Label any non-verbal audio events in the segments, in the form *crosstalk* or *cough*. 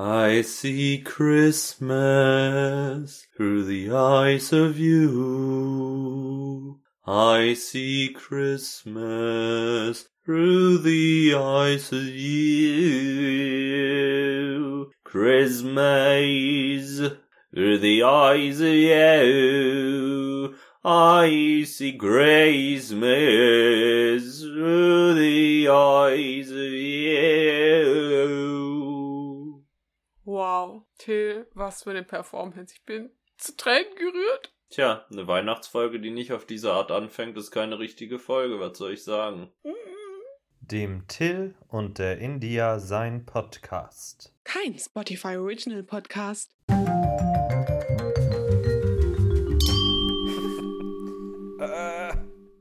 I see Christmas through the eyes of you. I see Christmas through the eyes of you. Christmas through the eyes of you. I see Christmas through the eyes of you. Till, was für eine Performance. Ich bin zu Tränen gerührt. Tja, eine Weihnachtsfolge, die nicht auf diese Art anfängt, ist keine richtige Folge, was soll ich sagen? Dem Till und der India sein Podcast. Kein Spotify Original Podcast.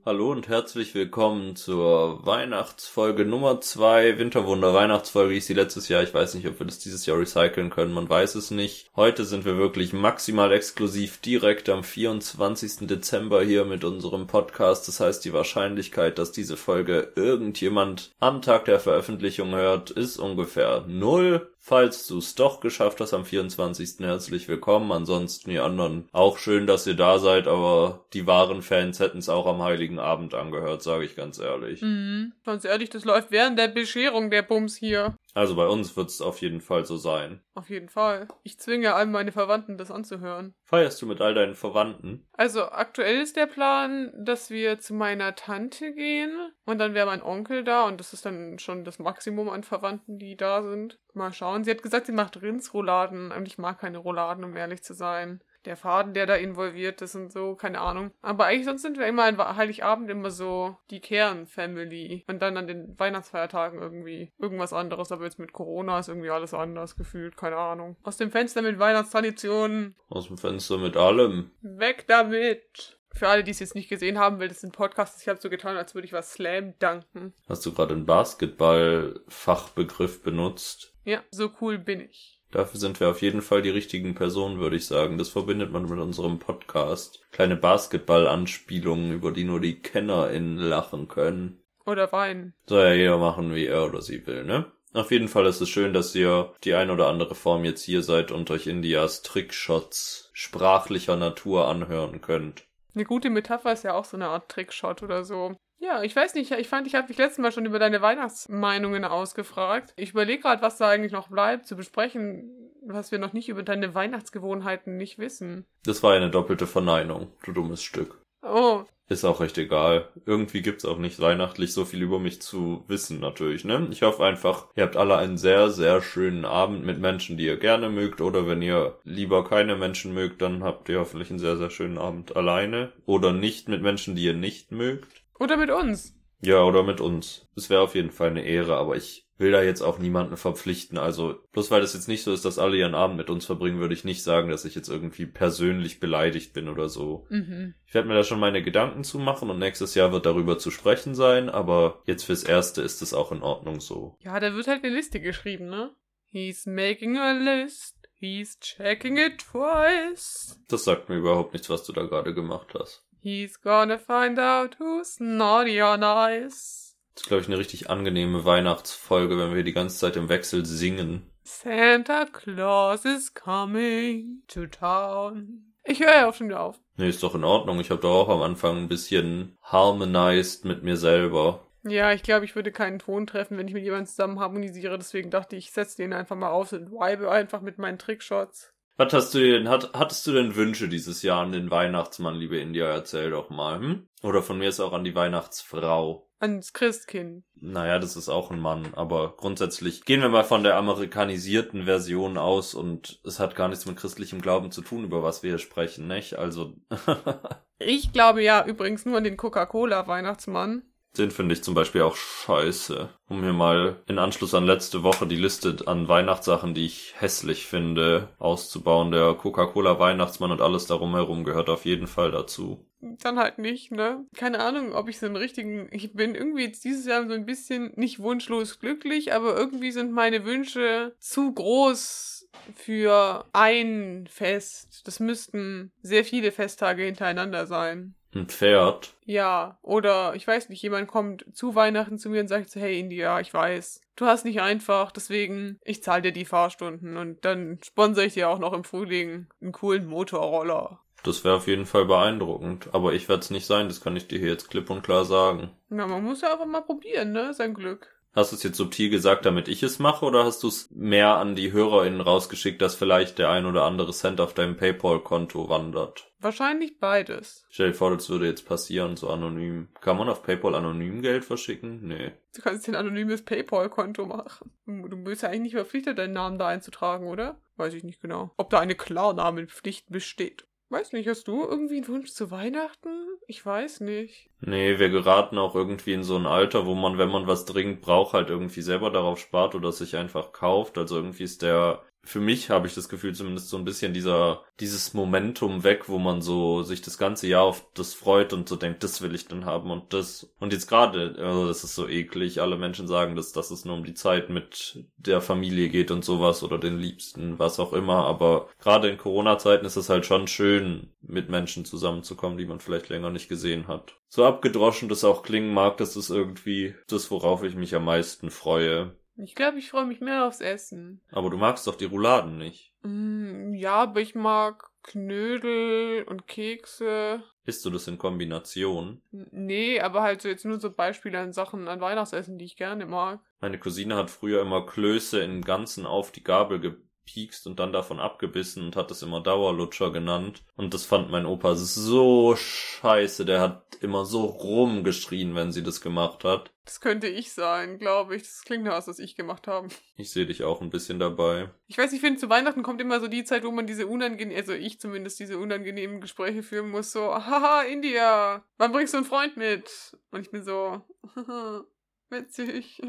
Hallo und herzlich willkommen zur Weihnachtsfolge Nummer 2, Winterwunder Weihnachtsfolge, ich sie letztes Jahr, ich weiß nicht, ob wir das dieses Jahr recyceln können, man weiß es nicht. Heute sind wir wirklich maximal exklusiv direkt am 24. Dezember hier mit unserem Podcast, das heißt die Wahrscheinlichkeit, dass diese Folge irgendjemand am Tag der Veröffentlichung hört, ist ungefähr null. Falls du es doch geschafft hast am 24. herzlich willkommen. Ansonsten die anderen auch schön, dass ihr da seid, aber die wahren Fans hätten es auch am Heiligen Abend angehört, sage ich ganz ehrlich. Mhm. Ganz ehrlich, das läuft während der Bescherung der Bums hier. Also bei uns wird es auf jeden Fall so sein. Auf jeden Fall. Ich zwinge all meine Verwandten, das anzuhören. Feierst du mit all deinen Verwandten? Also aktuell ist der Plan, dass wir zu meiner Tante gehen und dann wäre mein Onkel da und das ist dann schon das Maximum an Verwandten, die da sind. Mal schauen. Sie hat gesagt, sie macht Rindsrouladen. Und ich mag keine Rouladen, um ehrlich zu sein. Der Faden, der da involviert ist und so, keine Ahnung. Aber eigentlich sonst sind wir immer an Heiligabend immer so die Kern-Family. Und dann an den Weihnachtsfeiertagen irgendwie irgendwas anderes. Aber jetzt mit Corona ist irgendwie alles anders gefühlt, keine Ahnung. Aus dem Fenster mit Weihnachtstraditionen. Aus dem Fenster mit allem. Weg damit! Für alle, die es jetzt nicht gesehen haben, weil das sind Podcasts, ich habe so getan, als würde ich was Slam danken. Hast du gerade einen Basketball-Fachbegriff benutzt? Ja, so cool bin ich. Dafür sind wir auf jeden Fall die richtigen Personen, würde ich sagen. Das verbindet man mit unserem Podcast. Kleine Basketball-Anspielungen, über die nur die KennerInnen lachen können. Oder weinen. Soll ja jeder machen, wie er oder sie will, ne? Auf jeden Fall ist es schön, dass ihr die ein oder andere Form jetzt hier seid und euch Indias Trickshots sprachlicher Natur anhören könnt. Eine gute Metapher ist ja auch so eine Art Trickshot oder so. Ja, ich weiß nicht, ich fand, ich habe dich letztes Mal schon über deine Weihnachtsmeinungen ausgefragt. Ich überlege gerade, was da eigentlich noch bleibt zu besprechen, was wir noch nicht über deine Weihnachtsgewohnheiten nicht wissen. Das war eine doppelte Verneinung, du dummes Stück. Oh, Ist auch recht egal. Irgendwie gibt's auch nicht weihnachtlich so viel über mich zu wissen, natürlich, ne? Ich hoffe einfach, ihr habt alle einen sehr, sehr schönen Abend mit Menschen, die ihr gerne mögt. Oder wenn ihr lieber keine Menschen mögt, dann habt ihr hoffentlich einen sehr, sehr schönen Abend alleine. Oder nicht mit Menschen, die ihr nicht mögt. Oder mit uns. Ja, oder mit uns. Es wäre auf jeden Fall eine Ehre, aber ich will da jetzt auch niemanden verpflichten. Also, bloß weil das jetzt nicht so ist, dass alle ihren Abend mit uns verbringen, würde ich nicht sagen, dass ich jetzt irgendwie persönlich beleidigt bin oder so. Mhm. Ich werde mir da schon meine Gedanken zu machen und nächstes Jahr wird darüber zu sprechen sein, aber jetzt fürs Erste ist es auch in Ordnung so. Ja, da wird halt eine Liste geschrieben, ne? He's making a list. He's checking it twice. Das sagt mir überhaupt nichts, was du da gerade gemacht hast. He's gonna find out who's naughty or nice. Das ist, glaube ich, eine richtig angenehme Weihnachtsfolge, wenn wir die ganze Zeit im Wechsel singen. Santa Claus is coming to town. Ich höre ja auch schon wieder auf. Nee, ist doch in Ordnung. Ich habe doch auch am Anfang ein bisschen harmonized mit mir selber. Ja, ich glaube, ich würde keinen Ton treffen, wenn ich mit jemandem zusammen harmonisiere. Deswegen dachte ich, ich setze den einfach mal auf und vibe einfach mit meinen Trickshots. Was hast du denn, hat, hattest du denn Wünsche dieses Jahr an den Weihnachtsmann, liebe India? Erzähl doch mal, hm? Oder von mir ist auch an die Weihnachtsfrau. Ans Christkind. Naja, das ist auch ein Mann, aber grundsätzlich gehen wir mal von der amerikanisierten Version aus und es hat gar nichts mit christlichem Glauben zu tun, über was wir hier sprechen, nicht? Also, *laughs* Ich glaube ja übrigens nur an den Coca-Cola-Weihnachtsmann. Den finde ich zum Beispiel auch scheiße. Um mir mal in Anschluss an letzte Woche die Liste an Weihnachtssachen, die ich hässlich finde, auszubauen. Der Coca-Cola Weihnachtsmann und alles darum herum gehört auf jeden Fall dazu. Dann halt nicht, ne? Keine Ahnung, ob ich so einen richtigen. Ich bin irgendwie jetzt dieses Jahr so ein bisschen nicht wunschlos glücklich, aber irgendwie sind meine Wünsche zu groß für ein Fest. Das müssten sehr viele Festtage hintereinander sein. Ein Pferd. Ja, oder ich weiß nicht, jemand kommt zu Weihnachten zu mir und sagt so, hey India, ich weiß, du hast nicht einfach, deswegen, ich zahle dir die Fahrstunden und dann sponsere ich dir auch noch im Frühling einen coolen Motorroller. Das wäre auf jeden Fall beeindruckend. Aber ich werde es nicht sein, das kann ich dir hier jetzt klipp und klar sagen. Na, man muss ja einfach mal probieren, ne? Sein Glück. Hast du es jetzt subtil gesagt, damit ich es mache, oder hast du es mehr an die HörerInnen rausgeschickt, dass vielleicht der ein oder andere Cent auf deinem PayPal-Konto wandert? Wahrscheinlich beides. Stell dir vor, das würde jetzt passieren, so anonym. Kann man auf PayPal anonym Geld verschicken? Nee. Du kannst ein anonymes PayPal-Konto machen. Du bist ja eigentlich nicht verpflichtet, deinen Namen da einzutragen, oder? Weiß ich nicht genau. Ob da eine Klarnamenpflicht besteht. Weiß nicht, hast du irgendwie einen Wunsch zu Weihnachten? Ich weiß nicht. Nee, wir geraten auch irgendwie in so ein Alter, wo man, wenn man was dringend braucht, halt irgendwie selber darauf spart oder sich einfach kauft. Also irgendwie ist der für mich habe ich das Gefühl zumindest so ein bisschen dieser, dieses Momentum weg, wo man so sich das ganze Jahr auf das freut und so denkt, das will ich dann haben und das. Und jetzt gerade, also das ist so eklig, alle Menschen sagen, dass, dass es nur um die Zeit mit der Familie geht und sowas oder den Liebsten, was auch immer. Aber gerade in Corona-Zeiten ist es halt schon schön, mit Menschen zusammenzukommen, die man vielleicht länger nicht gesehen hat. So abgedroschen das auch klingen mag, das ist irgendwie das, worauf ich mich am meisten freue. Ich glaube, ich freue mich mehr aufs Essen. Aber du magst doch die Rouladen nicht. Mm, ja, aber ich mag Knödel und Kekse. Isst du das in Kombination? N- Nee, aber halt so jetzt nur so Beispiele an Sachen an Weihnachtsessen, die ich gerne mag. Meine Cousine hat früher immer Klöße in Ganzen auf die Gabel gepiekst und dann davon abgebissen und hat es immer Dauerlutscher genannt. Und das fand mein Opa so scheiße. Der hat immer so rumgeschrien, wenn sie das gemacht hat. Das könnte ich sein, glaube ich. Das klingt nach was, was ich gemacht habe. Ich sehe dich auch ein bisschen dabei. Ich weiß, ich finde, zu Weihnachten kommt immer so die Zeit, wo man diese unangenehmen, also ich zumindest diese unangenehmen Gespräche führen muss, so, haha, India, wann bringst du einen Freund mit? Und ich bin so, haha, *laughs* witzig.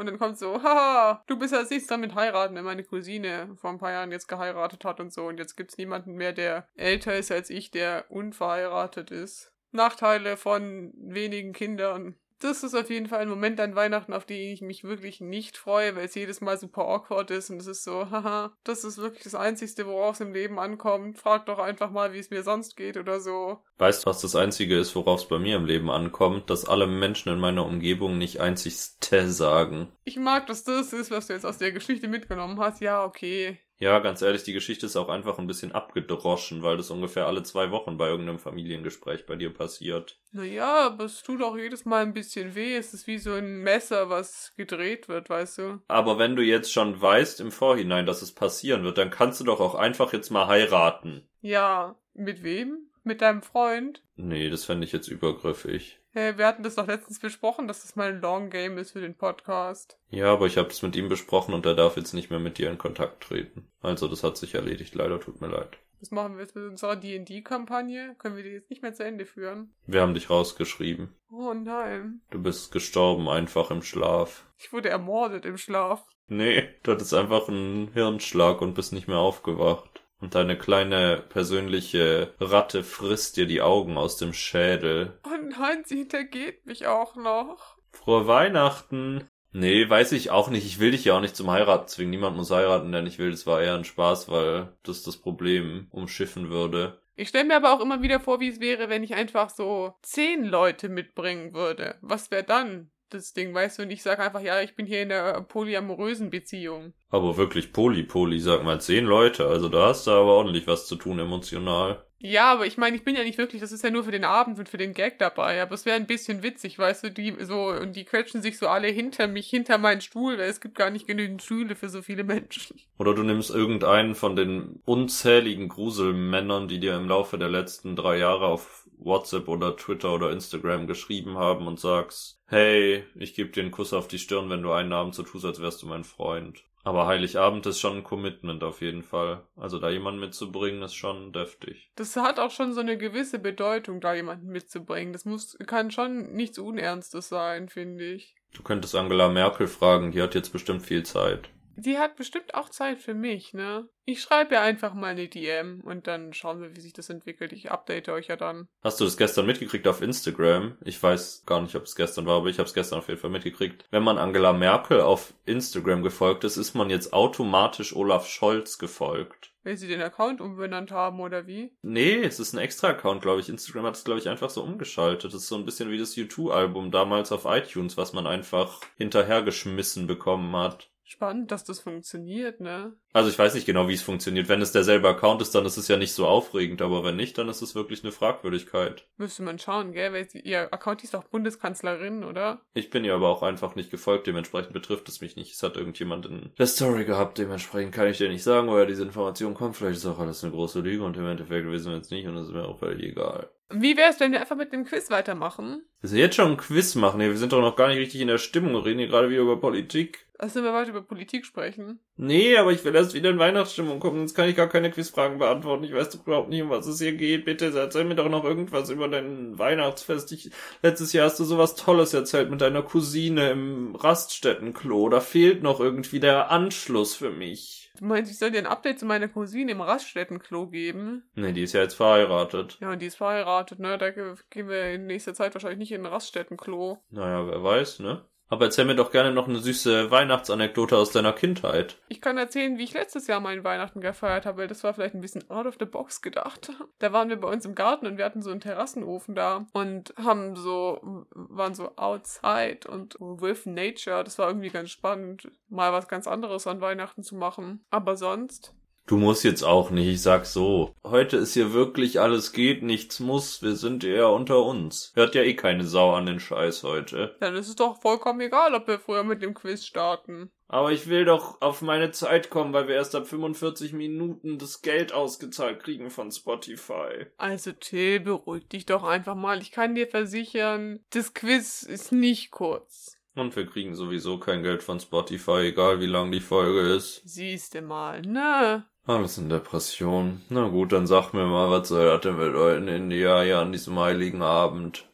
Und dann kommt so, haha, du bist als nächstes dran mit heiraten, wenn meine Cousine vor ein paar Jahren jetzt geheiratet hat und so. Und jetzt gibt's niemanden mehr, der älter ist als ich, der unverheiratet ist. Nachteile von wenigen Kindern. Das ist auf jeden Fall ein Moment an Weihnachten, auf den ich mich wirklich nicht freue, weil es jedes Mal super awkward ist und es ist so, haha, das ist wirklich das Einzige, worauf es im Leben ankommt. Frag doch einfach mal, wie es mir sonst geht oder so. Weißt du, was das Einzige ist, worauf es bei mir im Leben ankommt? Dass alle Menschen in meiner Umgebung nicht einzig Ste sagen. Ich mag, dass das ist, was du jetzt aus der Geschichte mitgenommen hast. Ja, okay. Ja, ganz ehrlich, die Geschichte ist auch einfach ein bisschen abgedroschen, weil das ungefähr alle zwei Wochen bei irgendeinem Familiengespräch bei dir passiert. Naja, aber es tut auch jedes Mal ein bisschen weh. Es ist wie so ein Messer, was gedreht wird, weißt du? Aber wenn du jetzt schon weißt im Vorhinein, dass es passieren wird, dann kannst du doch auch einfach jetzt mal heiraten. Ja, mit wem? Mit deinem Freund? Nee, das fände ich jetzt übergriffig. Hey, wir hatten das doch letztens besprochen, dass das mal ein Long Game ist für den Podcast. Ja, aber ich habe das mit ihm besprochen und er darf jetzt nicht mehr mit dir in Kontakt treten. Also das hat sich erledigt, leider tut mir leid. Was machen wir jetzt mit unserer D&D-Kampagne? Können wir die jetzt nicht mehr zu Ende führen? Wir haben dich rausgeschrieben. Oh nein. Du bist gestorben einfach im Schlaf. Ich wurde ermordet im Schlaf. Nee, du hattest einfach einen Hirnschlag und bist nicht mehr aufgewacht. Und deine kleine persönliche Ratte frisst dir die Augen aus dem Schädel. Oh nein, sie hintergeht mich auch noch. Frohe Weihnachten! Nee, weiß ich auch nicht. Ich will dich ja auch nicht zum Heiraten zwingen. Niemand muss heiraten, der nicht will. Das war eher ein Spaß, weil das das Problem umschiffen würde. Ich stelle mir aber auch immer wieder vor, wie es wäre, wenn ich einfach so zehn Leute mitbringen würde. Was wäre dann das Ding, weißt du? Und ich sage einfach, ja, ich bin hier in einer polyamorösen Beziehung. Aber wirklich Poli-Poli, sag mal, zehn Leute. Also da hast du aber ordentlich was zu tun emotional. Ja, aber ich meine, ich bin ja nicht wirklich, das ist ja nur für den Abend und für den Gag dabei, aber es wäre ein bisschen witzig, weißt du, die so, und die quetschen sich so alle hinter mich, hinter meinen Stuhl, weil es gibt gar nicht genügend Stühle für so viele Menschen. Oder du nimmst irgendeinen von den unzähligen Gruselmännern, die dir im Laufe der letzten drei Jahre auf WhatsApp oder Twitter oder Instagram geschrieben haben und sagst, hey, ich gebe dir einen Kuss auf die Stirn, wenn du einen Abend so tust, als wärst du mein Freund. Aber Heiligabend ist schon ein Commitment auf jeden Fall. Also da jemanden mitzubringen, ist schon deftig. Das hat auch schon so eine gewisse Bedeutung, da jemanden mitzubringen. Das muss, kann schon nichts Unernstes sein, finde ich. Du könntest Angela Merkel fragen, die hat jetzt bestimmt viel Zeit. Die hat bestimmt auch Zeit für mich, ne? Ich schreibe ihr einfach mal eine DM und dann schauen wir, wie sich das entwickelt. Ich update euch ja dann. Hast du das gestern mitgekriegt auf Instagram? Ich weiß gar nicht, ob es gestern war, aber ich habe es gestern auf jeden Fall mitgekriegt. Wenn man Angela Merkel auf Instagram gefolgt ist, ist man jetzt automatisch Olaf Scholz gefolgt. Weil sie den Account umbenannt haben, oder wie? Nee, es ist ein extra Account, glaube ich. Instagram hat es, glaube ich, einfach so umgeschaltet. Das ist so ein bisschen wie das U2-Album damals auf iTunes, was man einfach hinterhergeschmissen bekommen hat. Spannend, dass das funktioniert, ne? Also ich weiß nicht genau, wie es funktioniert. Wenn es derselbe Account ist, dann ist es ja nicht so aufregend, aber wenn nicht, dann ist es wirklich eine Fragwürdigkeit. Müsste man schauen, gell? Weil ihr Account ist doch Bundeskanzlerin, oder? Ich bin ihr aber auch einfach nicht gefolgt, dementsprechend betrifft es mich nicht. Es hat irgendjemand in der Story gehabt, dementsprechend kann ich dir nicht sagen, woher diese Information kommt. Vielleicht ist auch alles eine große Lüge und im Endeffekt wissen wir jetzt nicht und es ist mir auch völlig egal. Wie wär's, wenn wir einfach mit dem Quiz weitermachen? Dass wir jetzt schon ein Quiz machen, wir sind doch noch gar nicht richtig in der Stimmung, wir reden hier gerade wieder über Politik. Lass wir weiter über Politik sprechen. Nee, aber ich will erst wieder in Weihnachtsstimmung kommen, sonst kann ich gar keine Quizfragen beantworten. Ich weiß doch überhaupt nicht, um was es hier geht. Bitte erzähl mir doch noch irgendwas über dein Weihnachtsfest. Ich, letztes Jahr hast du sowas Tolles erzählt mit deiner Cousine im Raststättenklo. Da fehlt noch irgendwie der Anschluss für mich. Du meinst, ich soll dir ein Update zu meiner Cousine im Raststättenklo geben? Nee, die ist ja jetzt verheiratet. Ja, und die ist verheiratet, ne? Da gehen wir in nächster Zeit wahrscheinlich nicht in ein Raststättenklo. Naja, wer weiß, ne? Aber erzähl mir doch gerne noch eine süße Weihnachtsanekdote aus deiner Kindheit. Ich kann erzählen, wie ich letztes Jahr meinen Weihnachten gefeiert habe, weil das war vielleicht ein bisschen out of the box gedacht. Da waren wir bei uns im Garten und wir hatten so einen Terrassenofen da und haben so, waren so outside und with nature. Das war irgendwie ganz spannend, mal was ganz anderes an Weihnachten zu machen. Aber sonst Du musst jetzt auch nicht, ich sag so. Heute ist hier wirklich alles geht, nichts muss, wir sind eher unter uns. Hört ja eh keine Sau an den Scheiß heute. Dann ist es doch vollkommen egal, ob wir früher mit dem Quiz starten. Aber ich will doch auf meine Zeit kommen, weil wir erst ab 45 Minuten das Geld ausgezahlt kriegen von Spotify. Also Till, beruhig dich doch einfach mal. Ich kann dir versichern, das Quiz ist nicht kurz. Und wir kriegen sowieso kein Geld von Spotify, egal wie lang die Folge ist. Siehste mal, ne? Alles in Depression. Na gut, dann sag mir mal, was soll das denn bedeuten in India ja an diesem heiligen Abend?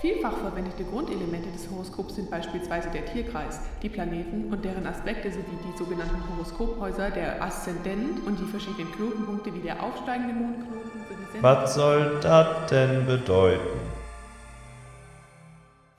Vielfach verwendete Grundelemente des Horoskops sind beispielsweise der Tierkreis, die Planeten und deren Aspekte sowie die sogenannten Horoskophäuser, der Aszendent und die verschiedenen Knotenpunkte wie der aufsteigende Mondknoten Was soll das denn bedeuten?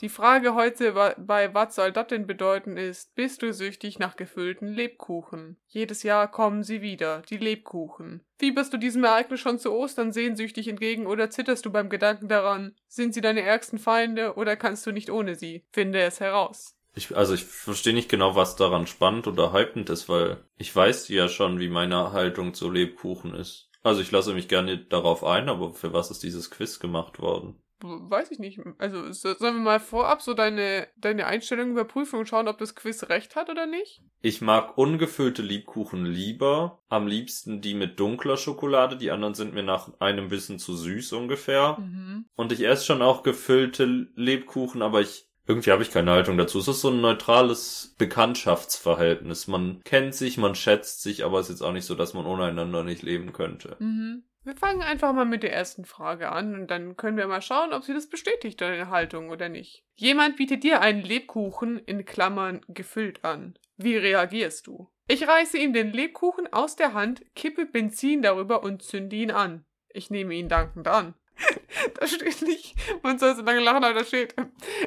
Die Frage heute bei Was soll das denn bedeuten ist, bist du süchtig nach gefüllten Lebkuchen? Jedes Jahr kommen sie wieder, die Lebkuchen. Fieberst du diesem Ereignis schon zu Ostern sehnsüchtig entgegen oder zitterst du beim Gedanken daran? Sind sie deine ärgsten Feinde oder kannst du nicht ohne sie? Finde es heraus. Ich, also ich verstehe nicht genau, was daran spannend oder hypend ist, weil ich weiß ja schon, wie meine Haltung zu Lebkuchen ist. Also ich lasse mich gerne darauf ein, aber für was ist dieses Quiz gemacht worden? Weiß ich nicht. Also sollen wir mal vorab so deine, deine Einstellung überprüfen und schauen, ob das Quiz recht hat oder nicht? Ich mag ungefüllte Liebkuchen lieber. Am liebsten die mit dunkler Schokolade. Die anderen sind mir nach einem bisschen zu süß ungefähr. Mhm. Und ich esse schon auch gefüllte Lebkuchen, aber ich irgendwie habe ich keine Haltung dazu. Es ist so ein neutrales Bekanntschaftsverhältnis. Man kennt sich, man schätzt sich, aber es ist jetzt auch nicht so, dass man ohne einander nicht leben könnte. Mhm. Wir fangen einfach mal mit der ersten Frage an und dann können wir mal schauen, ob sie das bestätigt, deine Haltung oder nicht. Jemand bietet dir einen Lebkuchen in Klammern gefüllt an. Wie reagierst du? Ich reiße ihm den Lebkuchen aus der Hand, kippe Benzin darüber und zünde ihn an. Ich nehme ihn dankend an. *laughs* da steht nicht, man soll so lange lachen, aber da steht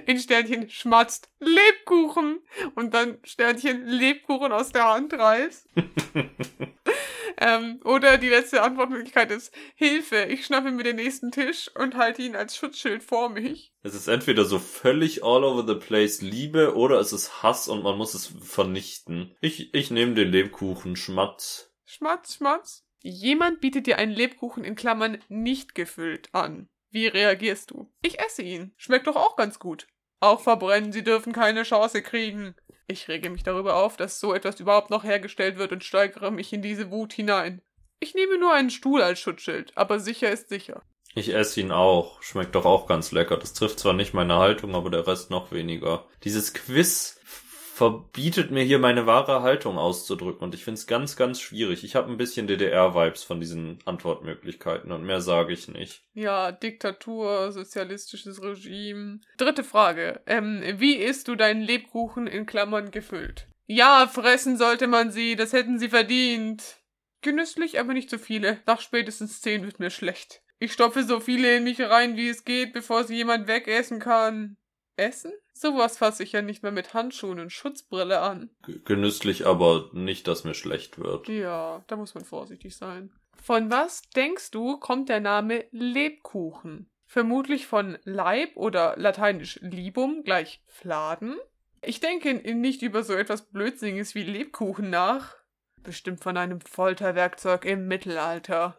in Sternchen schmatzt Lebkuchen und dann Sternchen Lebkuchen aus der Hand reißt. *laughs* Ähm, oder die letzte Antwortmöglichkeit ist Hilfe, ich schnappe mir den nächsten Tisch und halte ihn als Schutzschild vor mich. Es ist entweder so völlig all over the place Liebe oder es ist Hass und man muss es vernichten. Ich, ich nehme den Lebkuchen, Schmatz. Schmatz, Schmatz. Jemand bietet dir einen Lebkuchen in Klammern nicht gefüllt an. Wie reagierst du? Ich esse ihn. Schmeckt doch auch ganz gut. Auch verbrennen, sie dürfen keine Chance kriegen. Ich rege mich darüber auf, dass so etwas überhaupt noch hergestellt wird und steigere mich in diese Wut hinein. Ich nehme nur einen Stuhl als Schutzschild, aber sicher ist sicher. Ich esse ihn auch. Schmeckt doch auch ganz lecker. Das trifft zwar nicht meine Haltung, aber der Rest noch weniger. Dieses Quiz verbietet mir hier meine wahre Haltung auszudrücken und ich finde es ganz, ganz schwierig. Ich habe ein bisschen DDR-Vibes von diesen Antwortmöglichkeiten und mehr sage ich nicht. Ja, Diktatur, sozialistisches Regime. Dritte Frage. Ähm, wie isst du deinen Lebkuchen in Klammern gefüllt? Ja, fressen sollte man sie, das hätten sie verdient. Genüsslich, aber nicht zu viele. Nach spätestens 10 wird mir schlecht. Ich stopfe so viele in mich rein, wie es geht, bevor sie jemand wegessen kann. Essen? Sowas fasse ich ja nicht mehr mit Handschuhen und Schutzbrille an. G genüsslich, aber nicht, dass mir schlecht wird. Ja, da muss man vorsichtig sein. Von was denkst du, kommt der Name Lebkuchen? Vermutlich von Leib oder lateinisch Libum gleich Fladen? Ich denke nicht über so etwas Blödsinniges wie Lebkuchen nach. Bestimmt von einem Folterwerkzeug im Mittelalter.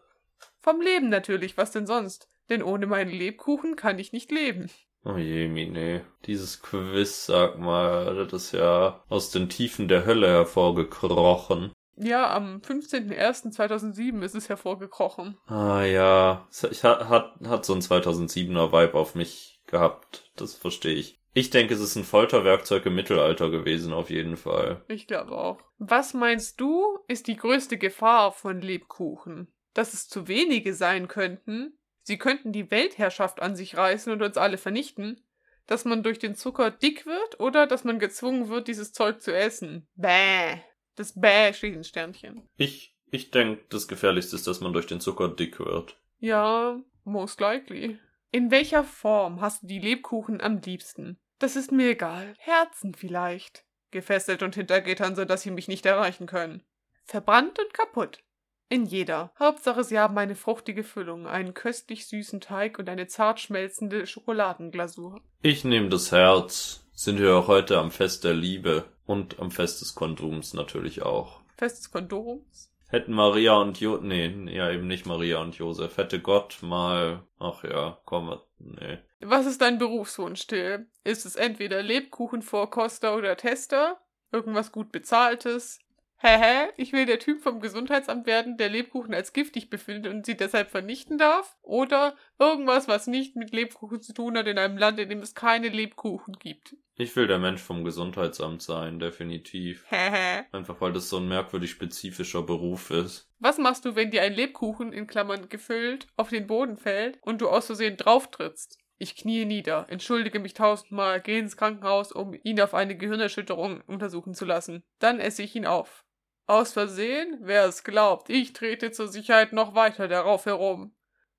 Vom Leben natürlich, was denn sonst? Denn ohne meinen Lebkuchen kann ich nicht leben. Oh je, Mine. Dieses Quiz, sag mal, das ist ja aus den Tiefen der Hölle hervorgekrochen. Ja, am 15.01.2007 ist es hervorgekrochen. Ah ja, es hat, hat, hat so ein 2007er Vibe auf mich gehabt. Das verstehe ich. Ich denke, es ist ein Folterwerkzeug im Mittelalter gewesen, auf jeden Fall. Ich glaube auch. Was meinst du, ist die größte Gefahr von Lebkuchen? Dass es zu wenige sein könnten? Sie könnten die Weltherrschaft an sich reißen und uns alle vernichten? Dass man durch den Zucker dick wird oder dass man gezwungen wird, dieses Zeug zu essen? Bäh. Das Bäh steht in Sternchen. Ich, ich denke, das Gefährlichste ist, dass man durch den Zucker dick wird. Ja, most likely. In welcher Form hast du die Lebkuchen am liebsten? Das ist mir egal. Herzen vielleicht. Gefesselt und hinter Gittern, so dass sie mich nicht erreichen können. Verbrannt und kaputt. In jeder. Hauptsache, sie haben eine fruchtige Füllung, einen köstlich süßen Teig und eine zart schmelzende Schokoladenglasur. Ich nehme das Herz. Sind wir auch heute am Fest der Liebe und am Fest des Kondums natürlich auch. Fest des Kondums? Hätten Maria und Jo, nee, ja eben nicht Maria und Josef. Hätte Gott mal, ach ja, komm, nee. Was ist dein Berufswunsch, Till? Ist es entweder Lebkuchenvorkoster oder Tester? Irgendwas gut bezahltes? Hä? Ich will der Typ vom Gesundheitsamt werden, der Lebkuchen als giftig befindet und sie deshalb vernichten darf? Oder irgendwas, was nicht mit Lebkuchen zu tun hat in einem Land, in dem es keine Lebkuchen gibt? Ich will der Mensch vom Gesundheitsamt sein, definitiv. Hä? Einfach weil das so ein merkwürdig spezifischer Beruf ist. Was machst du, wenn dir ein Lebkuchen, in Klammern gefüllt, auf den Boden fällt und du aus Versehen drauftrittst? Ich knie nieder, entschuldige mich tausendmal, gehe ins Krankenhaus, um ihn auf eine Gehirnerschütterung untersuchen zu lassen. Dann esse ich ihn auf. Aus Versehen? Wer es glaubt, ich trete zur Sicherheit noch weiter darauf herum.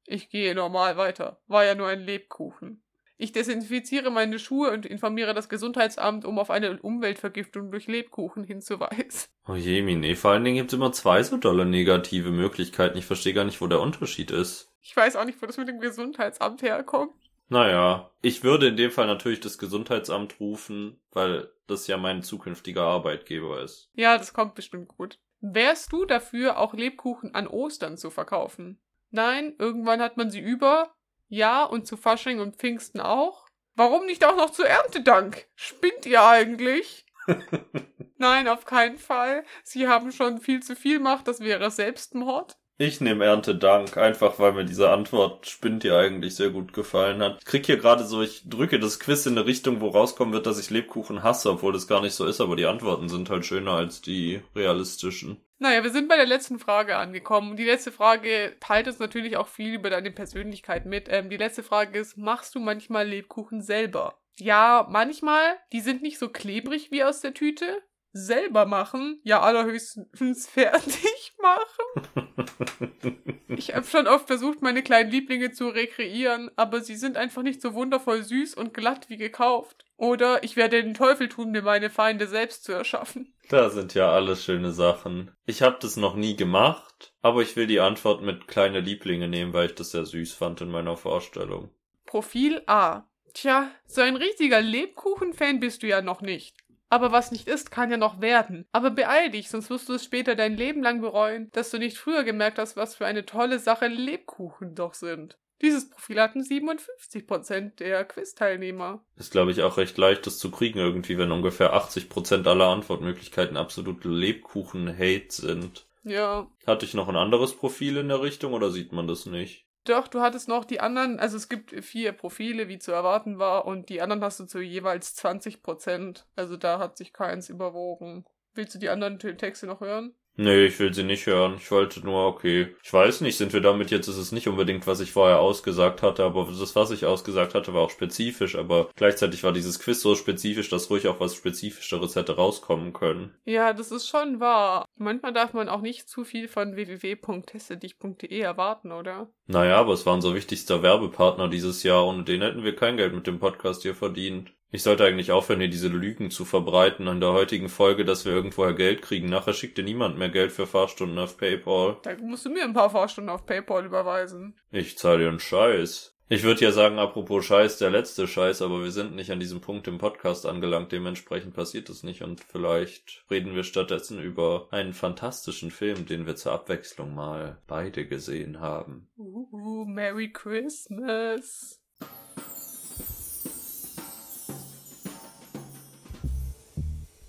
Ich gehe normal weiter. War ja nur ein Lebkuchen. Ich desinfiziere meine Schuhe und informiere das Gesundheitsamt, um auf eine Umweltvergiftung durch Lebkuchen hinzuweisen. Oh je, Mine, vor allen Dingen gibt's immer zwei so dolle negative Möglichkeiten. Ich verstehe gar nicht, wo der Unterschied ist. Ich weiß auch nicht, wo das mit dem Gesundheitsamt herkommt. Naja, ich würde in dem Fall natürlich das Gesundheitsamt rufen, weil das ja mein zukünftiger Arbeitgeber ist. Ja, das kommt bestimmt gut. Wärst du dafür, auch Lebkuchen an Ostern zu verkaufen? Nein, irgendwann hat man sie über. Ja, und zu Fasching und Pfingsten auch. Warum nicht auch noch zu Erntedank? Spinnt ihr eigentlich? *laughs* Nein, auf keinen Fall. Sie haben schon viel zu viel Macht, das wäre Selbstmord. Ich nehme Erntedank, einfach weil mir diese Antwort spinnt ja eigentlich sehr gut gefallen hat. Ich krieg hier gerade so, ich drücke das Quiz in eine Richtung, wo rauskommen wird, dass ich Lebkuchen hasse, obwohl das gar nicht so ist, aber die Antworten sind halt schöner als die realistischen. Naja, wir sind bei der letzten Frage angekommen. Die letzte Frage teilt uns natürlich auch viel über deine Persönlichkeit mit. Ähm, die letzte Frage ist, machst du manchmal Lebkuchen selber? Ja, manchmal. Die sind nicht so klebrig wie aus der Tüte. Selber machen? Ja, allerhöchstens *laughs* fertig machen. *laughs* Ich habe schon oft versucht, meine kleinen Lieblinge zu rekreieren, aber sie sind einfach nicht so wundervoll süß und glatt wie gekauft. Oder ich werde den Teufel tun, mir meine Feinde selbst zu erschaffen. Da sind ja alles schöne Sachen. Ich habe das noch nie gemacht, aber ich will die Antwort mit kleine Lieblinge nehmen, weil ich das sehr süß fand in meiner Vorstellung. Profil A. Tja, so ein richtiger Lebkuchen-Fan bist du ja noch nicht. Aber was nicht ist, kann ja noch werden. Aber beeil dich, sonst wirst du es später dein Leben lang bereuen, dass du nicht früher gemerkt hast, was für eine tolle Sache Lebkuchen doch sind. Dieses Profil hatten 57% der Quiz-Teilnehmer. Ist, glaube ich, auch recht leicht, das zu kriegen irgendwie, wenn ungefähr 80% aller Antwortmöglichkeiten absolute Lebkuchen-Hate sind. Ja. Hatte ich noch ein anderes Profil in der Richtung oder sieht man das nicht? Doch, du hattest noch die anderen, also es gibt vier Profile, wie zu erwarten war, und die anderen hast du zu jeweils 20 Prozent. Also da hat sich keins überwogen. Willst du die anderen Texte noch hören? Nee, ich will sie nicht hören. Ich wollte nur, okay. Ich weiß nicht, sind wir damit jetzt, ist es nicht unbedingt, was ich vorher ausgesagt hatte, aber das, was ich ausgesagt hatte, war auch spezifisch, aber gleichzeitig war dieses Quiz so spezifisch, dass ruhig auch was Spezifischeres hätte rauskommen können. Ja, das ist schon wahr. Manchmal darf man auch nicht zu viel von www.testedich.de erwarten, oder? Naja, aber es war unser wichtigster Werbepartner dieses Jahr, ohne den hätten wir kein Geld mit dem Podcast hier verdient. Ich sollte eigentlich aufhören, hier diese Lügen zu verbreiten an der heutigen Folge, dass wir irgendwoher Geld kriegen. Nachher schickt dir niemand mehr Geld für Fahrstunden auf PayPal. Da musst du mir ein paar Fahrstunden auf PayPal überweisen. Ich zahle dir einen Scheiß. Ich würde ja sagen, apropos Scheiß, der letzte Scheiß, aber wir sind nicht an diesem Punkt im Podcast angelangt, dementsprechend passiert es nicht und vielleicht reden wir stattdessen über einen fantastischen Film, den wir zur Abwechslung mal beide gesehen haben. Uh, Merry Christmas.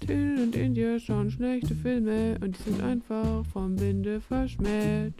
Till und India schauen schlechte Filme und die sind einfach vom Winde verschmäht.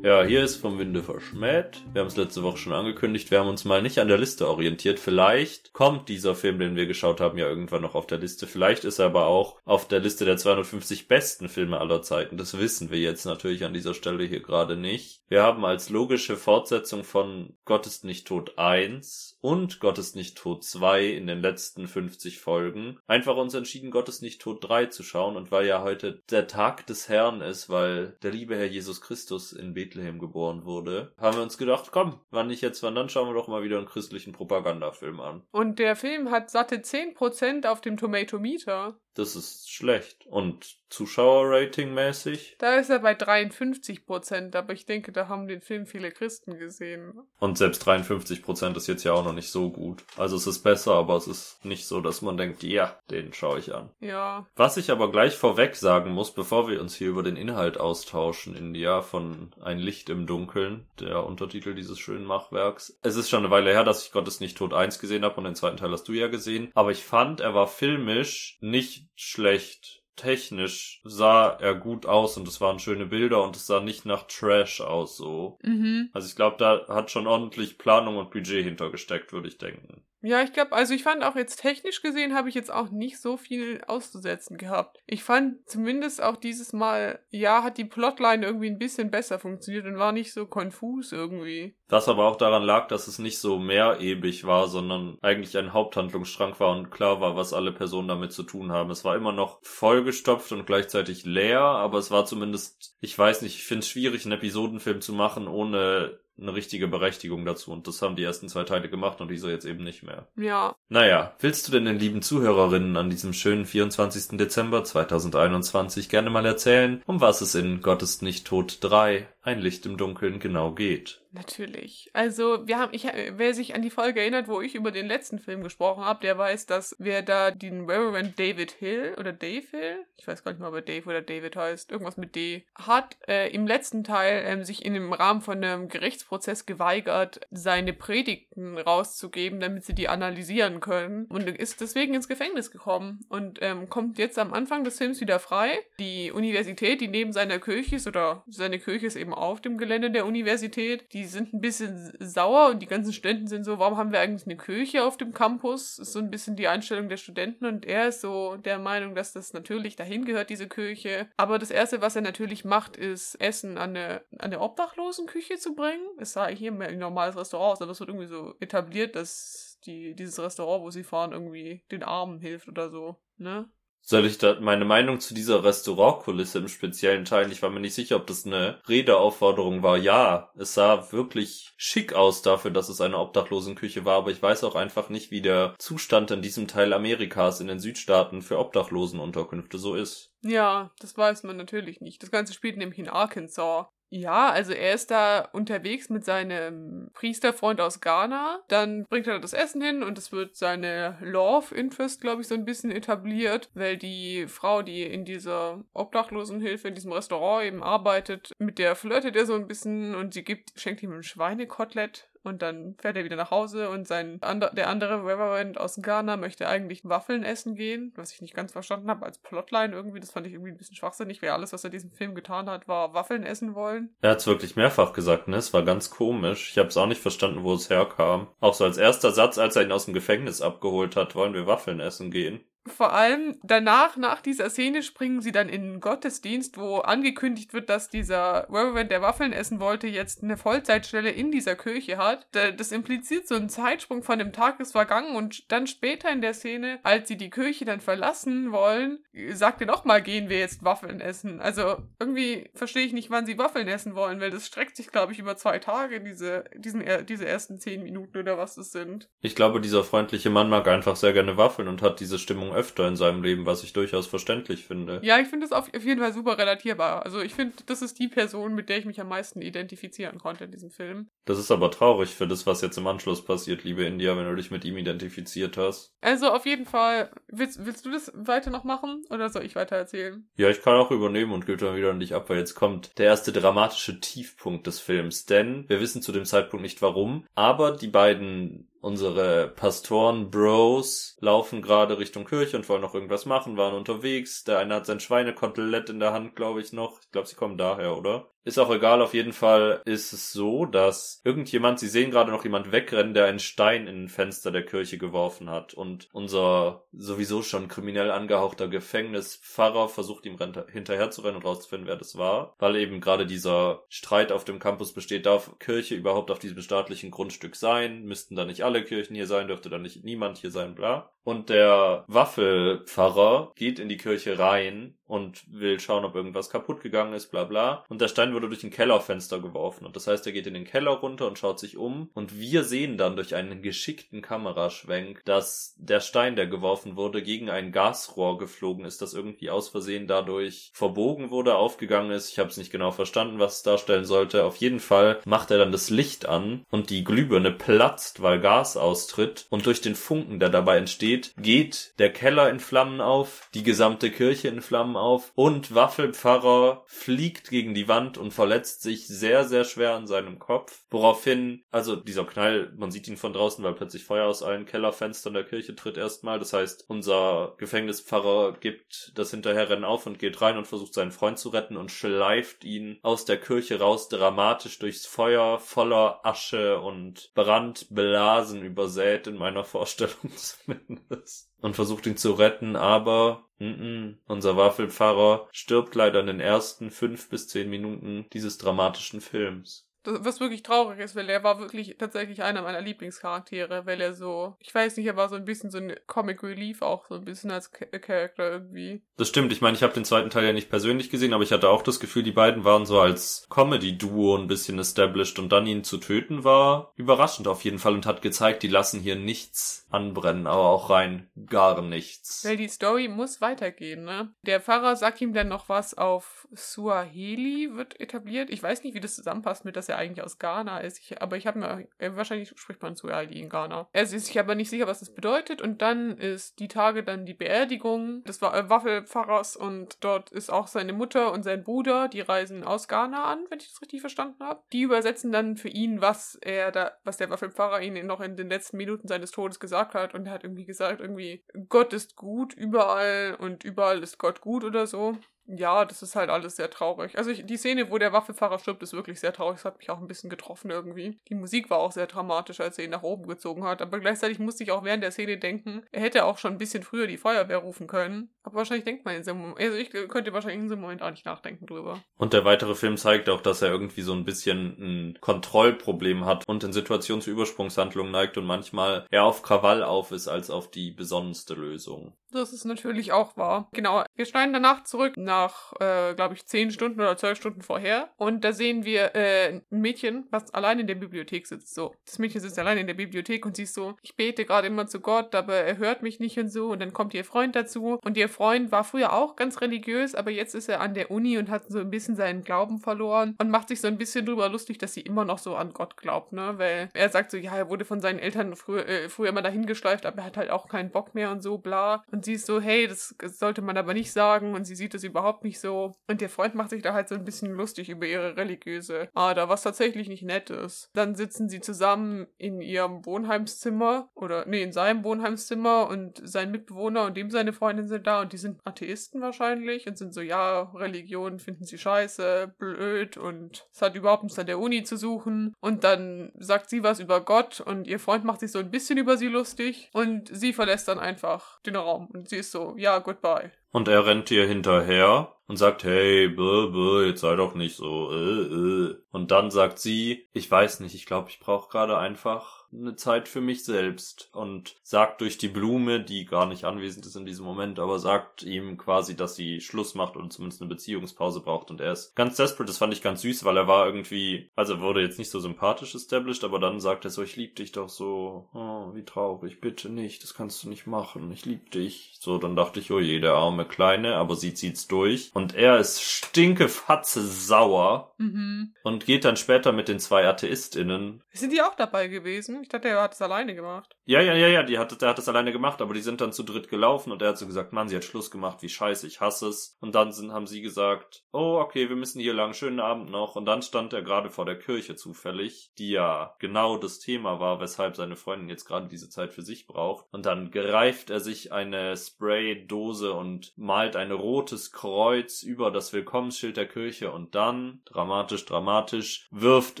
Ja, hier ist vom Winde verschmäht. Wir haben es letzte Woche schon angekündigt. Wir haben uns mal nicht an der Liste orientiert. Vielleicht kommt dieser Film, den wir geschaut haben, ja irgendwann noch auf der Liste. Vielleicht ist er aber auch auf der Liste der 250 besten Filme aller Zeiten. Das wissen wir jetzt natürlich an dieser Stelle hier gerade nicht. Wir haben als logische Fortsetzung von Gott ist nicht tot 1 und Gott ist nicht tot 2 in den letzten 50 Folgen einfach uns entschieden, Gott ist nicht tot 3 zu schauen. Und weil ja heute der Tag des Herrn ist, weil der liebe Herr Jesus Christus in Bethlehem geboren wurde, haben wir uns gedacht, komm, wann nicht jetzt, wann dann schauen wir doch mal wieder einen christlichen Propagandafilm an. Und der Film hat satte 10% auf dem Tomatometer. Das ist schlecht. Und Zuschauerrating mäßig? Da ist er bei 53 Prozent, aber ich denke, da haben den Film viele Christen gesehen. Und selbst 53 Prozent ist jetzt ja auch noch nicht so gut. Also es ist besser, aber es ist nicht so, dass man denkt, ja, den schaue ich an. Ja. Was ich aber gleich vorweg sagen muss, bevor wir uns hier über den Inhalt austauschen, in ja von Ein Licht im Dunkeln, der Untertitel dieses schönen Machwerks. Es ist schon eine Weile her, dass ich Gottes nicht tot 1 gesehen habe und den zweiten Teil hast du ja gesehen. Aber ich fand, er war filmisch nicht schlecht. Technisch sah er gut aus und es waren schöne Bilder und es sah nicht nach Trash aus so. Mhm. Also ich glaube, da hat schon ordentlich Planung und Budget hintergesteckt, würde ich denken. Ja, ich glaube, also ich fand auch jetzt technisch gesehen, habe ich jetzt auch nicht so viel auszusetzen gehabt. Ich fand zumindest auch dieses Mal, ja, hat die Plotline irgendwie ein bisschen besser funktioniert und war nicht so konfus irgendwie. Was aber auch daran lag, dass es nicht so mehrebig war, sondern eigentlich ein Haupthandlungsstrang war und klar war, was alle Personen damit zu tun haben. Es war immer noch vollgestopft und gleichzeitig leer, aber es war zumindest, ich weiß nicht, ich finde es schwierig, einen Episodenfilm zu machen, ohne eine richtige Berechtigung dazu. Und das haben die ersten zwei Teile gemacht und dieser jetzt eben nicht mehr. Ja. Naja, willst du denn den lieben Zuhörerinnen an diesem schönen 24. Dezember 2021 gerne mal erzählen, um was es in Gott ist nicht tot 3, ein Licht im Dunkeln genau geht? Natürlich. Also, wir haben, ich, wer sich an die Folge erinnert, wo ich über den letzten Film gesprochen habe, der weiß, dass wir da den Reverend David Hill oder Dave Hill, ich weiß gar nicht mal, ob er Dave oder David heißt, irgendwas mit D, hat äh, im letzten Teil ähm, sich in dem Rahmen von einem Gerichtsprozess geweigert, seine Predigten rauszugeben, damit sie die analysieren können und ist deswegen ins Gefängnis gekommen und ähm, kommt jetzt am Anfang des Films wieder frei. Die Universität, die neben seiner Kirche ist, oder seine Kirche ist eben auf dem Gelände der Universität, die sind ein bisschen sauer und die ganzen Studenten sind so, warum haben wir eigentlich eine Kirche auf dem Campus? Ist so ein bisschen die Einstellung der Studenten und er ist so der Meinung, dass das natürlich dahin gehört, diese Kirche. Aber das Erste, was er natürlich macht, ist Essen an eine, an eine Obdachlosenküche zu bringen. Es sah hier mehr ein normales Restaurant aus, aber es wird irgendwie so etabliert, dass die, dieses Restaurant, wo sie fahren, irgendwie den Armen hilft oder so, ne? Soll ich da meine Meinung zu dieser Restaurantkulisse im Speziellen teilen? Ich war mir nicht sicher, ob das eine Redeaufforderung war. Ja, es sah wirklich schick aus dafür, dass es eine Obdachlosenküche war, aber ich weiß auch einfach nicht, wie der Zustand in diesem Teil Amerikas in den Südstaaten für Obdachlosenunterkünfte so ist. Ja, das weiß man natürlich nicht. Das Ganze spielt nämlich in Arkansas. Ja, also er ist da unterwegs mit seinem Priesterfreund aus Ghana. Dann bringt er das Essen hin und es wird seine Love Interest, glaube ich, so ein bisschen etabliert, weil die Frau, die in dieser Obdachlosenhilfe in diesem Restaurant eben arbeitet, mit der flirtet er so ein bisschen und sie gibt, schenkt ihm ein Schweinekotelett und dann fährt er wieder nach Hause und sein ander, der andere Reverend aus Ghana möchte eigentlich Waffeln essen gehen, was ich nicht ganz verstanden habe als Plotline irgendwie. Das fand ich irgendwie ein bisschen schwachsinnig, weil alles, was er diesem Film getan hat, war Waffeln essen wollen. Er hat es wirklich mehrfach gesagt, ne? Es war ganz komisch. Ich habe es auch nicht verstanden, wo es herkam. Auch so als erster Satz, als er ihn aus dem Gefängnis abgeholt hat, wollen wir Waffeln essen gehen. Vor allem danach, nach dieser Szene, springen sie dann in den Gottesdienst, wo angekündigt wird, dass dieser Reverend, der Waffeln essen wollte, jetzt eine Vollzeitstelle in dieser Kirche hat. Das impliziert so einen Zeitsprung von dem Tag ist vergangen und dann später in der Szene, als sie die Kirche dann verlassen wollen, sagt er nochmal, gehen wir jetzt Waffeln essen. Also irgendwie verstehe ich nicht, wann sie Waffeln essen wollen, weil das streckt sich, glaube ich, über zwei Tage, diese, diesen, diese ersten zehn Minuten oder was es sind. Ich glaube, dieser freundliche Mann mag einfach sehr gerne Waffeln und hat diese Stimmung öfter in seinem Leben, was ich durchaus verständlich finde. Ja, ich finde es auf jeden Fall super relatierbar. Also ich finde, das ist die Person, mit der ich mich am meisten identifizieren konnte in diesem Film. Das ist aber traurig für das, was jetzt im Anschluss passiert, liebe India, wenn du dich mit ihm identifiziert hast. Also auf jeden Fall, willst, willst du das weiter noch machen oder soll ich weiter erzählen? Ja, ich kann auch übernehmen und gebe dann wieder an dich ab, weil jetzt kommt der erste dramatische Tiefpunkt des Films. Denn wir wissen zu dem Zeitpunkt nicht warum, aber die beiden Unsere Pastoren-Bros laufen gerade Richtung Kirche und wollen noch irgendwas machen, waren unterwegs. Der eine hat sein Schweinekotelett in der Hand, glaube ich, noch. Ich glaube, sie kommen daher, oder? Ist auch egal, auf jeden Fall ist es so, dass irgendjemand, sie sehen gerade noch jemand wegrennen, der einen Stein in ein Fenster der Kirche geworfen hat. Und unser sowieso schon kriminell angehauchter Gefängnispfarrer versucht ihm hinterher zu rennen und rauszufinden, wer das war. Weil eben gerade dieser Streit auf dem Campus besteht, darf Kirche überhaupt auf diesem staatlichen Grundstück sein? Müssten da nicht alle Kirchen hier sein? Dürfte da nicht niemand hier sein? Bla. Und der Waffelpfarrer geht in die Kirche rein und will schauen, ob irgendwas kaputt gegangen ist, bla bla. Und der Stein wurde durch ein Kellerfenster geworfen. Und das heißt, er geht in den Keller runter und schaut sich um. Und wir sehen dann durch einen geschickten Kameraschwenk, dass der Stein, der geworfen wurde, gegen ein Gasrohr geflogen ist, das irgendwie aus Versehen dadurch verbogen wurde, aufgegangen ist. Ich habe es nicht genau verstanden, was es darstellen sollte. Auf jeden Fall macht er dann das Licht an und die Glühbirne platzt, weil Gas austritt. Und durch den Funken, der dabei entsteht, geht der Keller in Flammen auf, die gesamte Kirche in Flammen auf und Waffelpfarrer fliegt gegen die Wand und verletzt sich sehr, sehr schwer an seinem Kopf. Woraufhin, also dieser Knall, man sieht ihn von draußen, weil plötzlich Feuer aus allen Kellerfenstern der Kirche tritt erstmal. Das heißt, unser Gefängnispfarrer gibt das Hinterherrennen auf und geht rein und versucht seinen Freund zu retten und schleift ihn aus der Kirche raus, dramatisch durchs Feuer, voller Asche und Brandblasen übersät in meiner Vorstellung *laughs* zumindest und versucht ihn zu retten, aber mm -mm, unser Waffelpfarrer stirbt leider in den ersten fünf bis zehn Minuten dieses dramatischen Films was wirklich traurig ist, weil er war wirklich tatsächlich einer meiner Lieblingscharaktere, weil er so, ich weiß nicht, er war so ein bisschen so ein Comic Relief auch so ein bisschen als Charakter irgendwie. Das stimmt, ich meine, ich habe den zweiten Teil ja nicht persönlich gesehen, aber ich hatte auch das Gefühl, die beiden waren so als Comedy-Duo ein bisschen established und dann ihn zu töten war überraschend auf jeden Fall und hat gezeigt, die lassen hier nichts anbrennen, aber auch rein gar nichts. Weil die Story muss weitergehen, ne? Der Pfarrer sagt ihm dann noch was auf Suaheli wird etabliert. Ich weiß nicht, wie das zusammenpasst mit, dass er eigentlich aus Ghana ist. Ich, aber ich habe mir, äh, wahrscheinlich spricht man Suaheli in Ghana. Er ist sich aber nicht sicher, was das bedeutet. Und dann ist die Tage dann die Beerdigung des äh, Waffelpfarrers und dort ist auch seine Mutter und sein Bruder, die reisen aus Ghana an, wenn ich das richtig verstanden habe. Die übersetzen dann für ihn, was er da, was der Waffelpfarrer ihnen noch in den letzten Minuten seines Todes gesagt hat. Und er hat irgendwie gesagt, irgendwie, Gott ist gut überall und überall ist Gott gut oder so ja, das ist halt alles sehr traurig. Also ich, die Szene, wo der Waffenfahrer stirbt, ist wirklich sehr traurig. Das hat mich auch ein bisschen getroffen irgendwie. Die Musik war auch sehr dramatisch, als er ihn nach oben gezogen hat. Aber gleichzeitig musste ich auch während der Szene denken, er hätte auch schon ein bisschen früher die Feuerwehr rufen können. Aber wahrscheinlich denkt man in diesem Moment, also ich könnte wahrscheinlich in diesem Moment auch nicht nachdenken drüber. Und der weitere Film zeigt auch, dass er irgendwie so ein bisschen ein Kontrollproblem hat und in Situationen zu Übersprungshandlungen neigt und manchmal eher auf Krawall auf ist als auf die besonnenste Lösung. Das ist natürlich auch wahr. Genau. Wir schneiden danach zurück nach, äh, glaube ich, zehn Stunden oder zwölf Stunden vorher. Und da sehen wir äh, ein Mädchen, was allein in der Bibliothek sitzt. So. Das Mädchen sitzt allein in der Bibliothek und sie ist so, ich bete gerade immer zu Gott, aber er hört mich nicht und so. Und dann kommt ihr Freund dazu. Und ihr Freund war früher auch ganz religiös, aber jetzt ist er an der Uni und hat so ein bisschen seinen Glauben verloren und macht sich so ein bisschen drüber lustig, dass sie immer noch so an Gott glaubt, ne? Weil er sagt so, ja, er wurde von seinen Eltern früher, äh, früher immer dahin geschleift, aber er hat halt auch keinen Bock mehr und so, bla. Und und sie ist so, hey, das sollte man aber nicht sagen und sie sieht das überhaupt nicht so. Und ihr Freund macht sich da halt so ein bisschen lustig über ihre religiöse Ader, was tatsächlich nicht nett ist. Dann sitzen sie zusammen in ihrem Wohnheimszimmer oder, nee, in seinem Wohnheimszimmer und sein Mitbewohner und dem seine Freundin sind da und die sind Atheisten wahrscheinlich und sind so, ja, Religion finden sie scheiße, blöd und es hat überhaupt nichts an der Uni zu suchen. Und dann sagt sie was über Gott und ihr Freund macht sich so ein bisschen über sie lustig und sie verlässt dann einfach den Raum Und sie ist so, ja, goodbye. Und er rennt ihr hinterher und sagt, hey, bäh, bäh, jetzt sei doch nicht so, äh, äh. Und dann sagt sie, ich weiß nicht, ich glaube, ich brauche gerade einfach eine Zeit für mich selbst und sagt durch die Blume, die gar nicht anwesend ist in diesem Moment, aber sagt ihm quasi, dass sie Schluss macht und zumindest eine Beziehungspause braucht und er ist ganz desperate. Das fand ich ganz süß, weil er war irgendwie, also wurde jetzt nicht so sympathisch established, aber dann sagt er so, ich lieb dich doch so, oh, wie traurig, bitte nicht, das kannst du nicht machen, ich lieb dich. So, dann dachte ich, oh je, der arme Kleine, aber sie zieht's durch und er ist stinkefatze sauer Mhm. und geht dann später mit den zwei AtheistInnen Sind die auch dabei gewesen? Ich dachte, er hat es alleine gemacht. Ja, ja, ja, ja, die hat, der hat es alleine gemacht, aber die sind dann zu dritt gelaufen und er hat so gesagt, Mann, sie hat Schluss gemacht, wie scheiße, ich hasse es. Und dann sind, haben sie gesagt, oh, okay, wir müssen hier lang, schönen Abend noch. Und dann stand er gerade vor der Kirche zufällig, die ja genau das Thema war, weshalb seine Freundin jetzt gerade diese Zeit für sich braucht. Und dann greift er sich eine Spraydose und malt ein rotes Kreuz über das Willkommensschild der Kirche und dann, dramatisch, dramatisch, wirft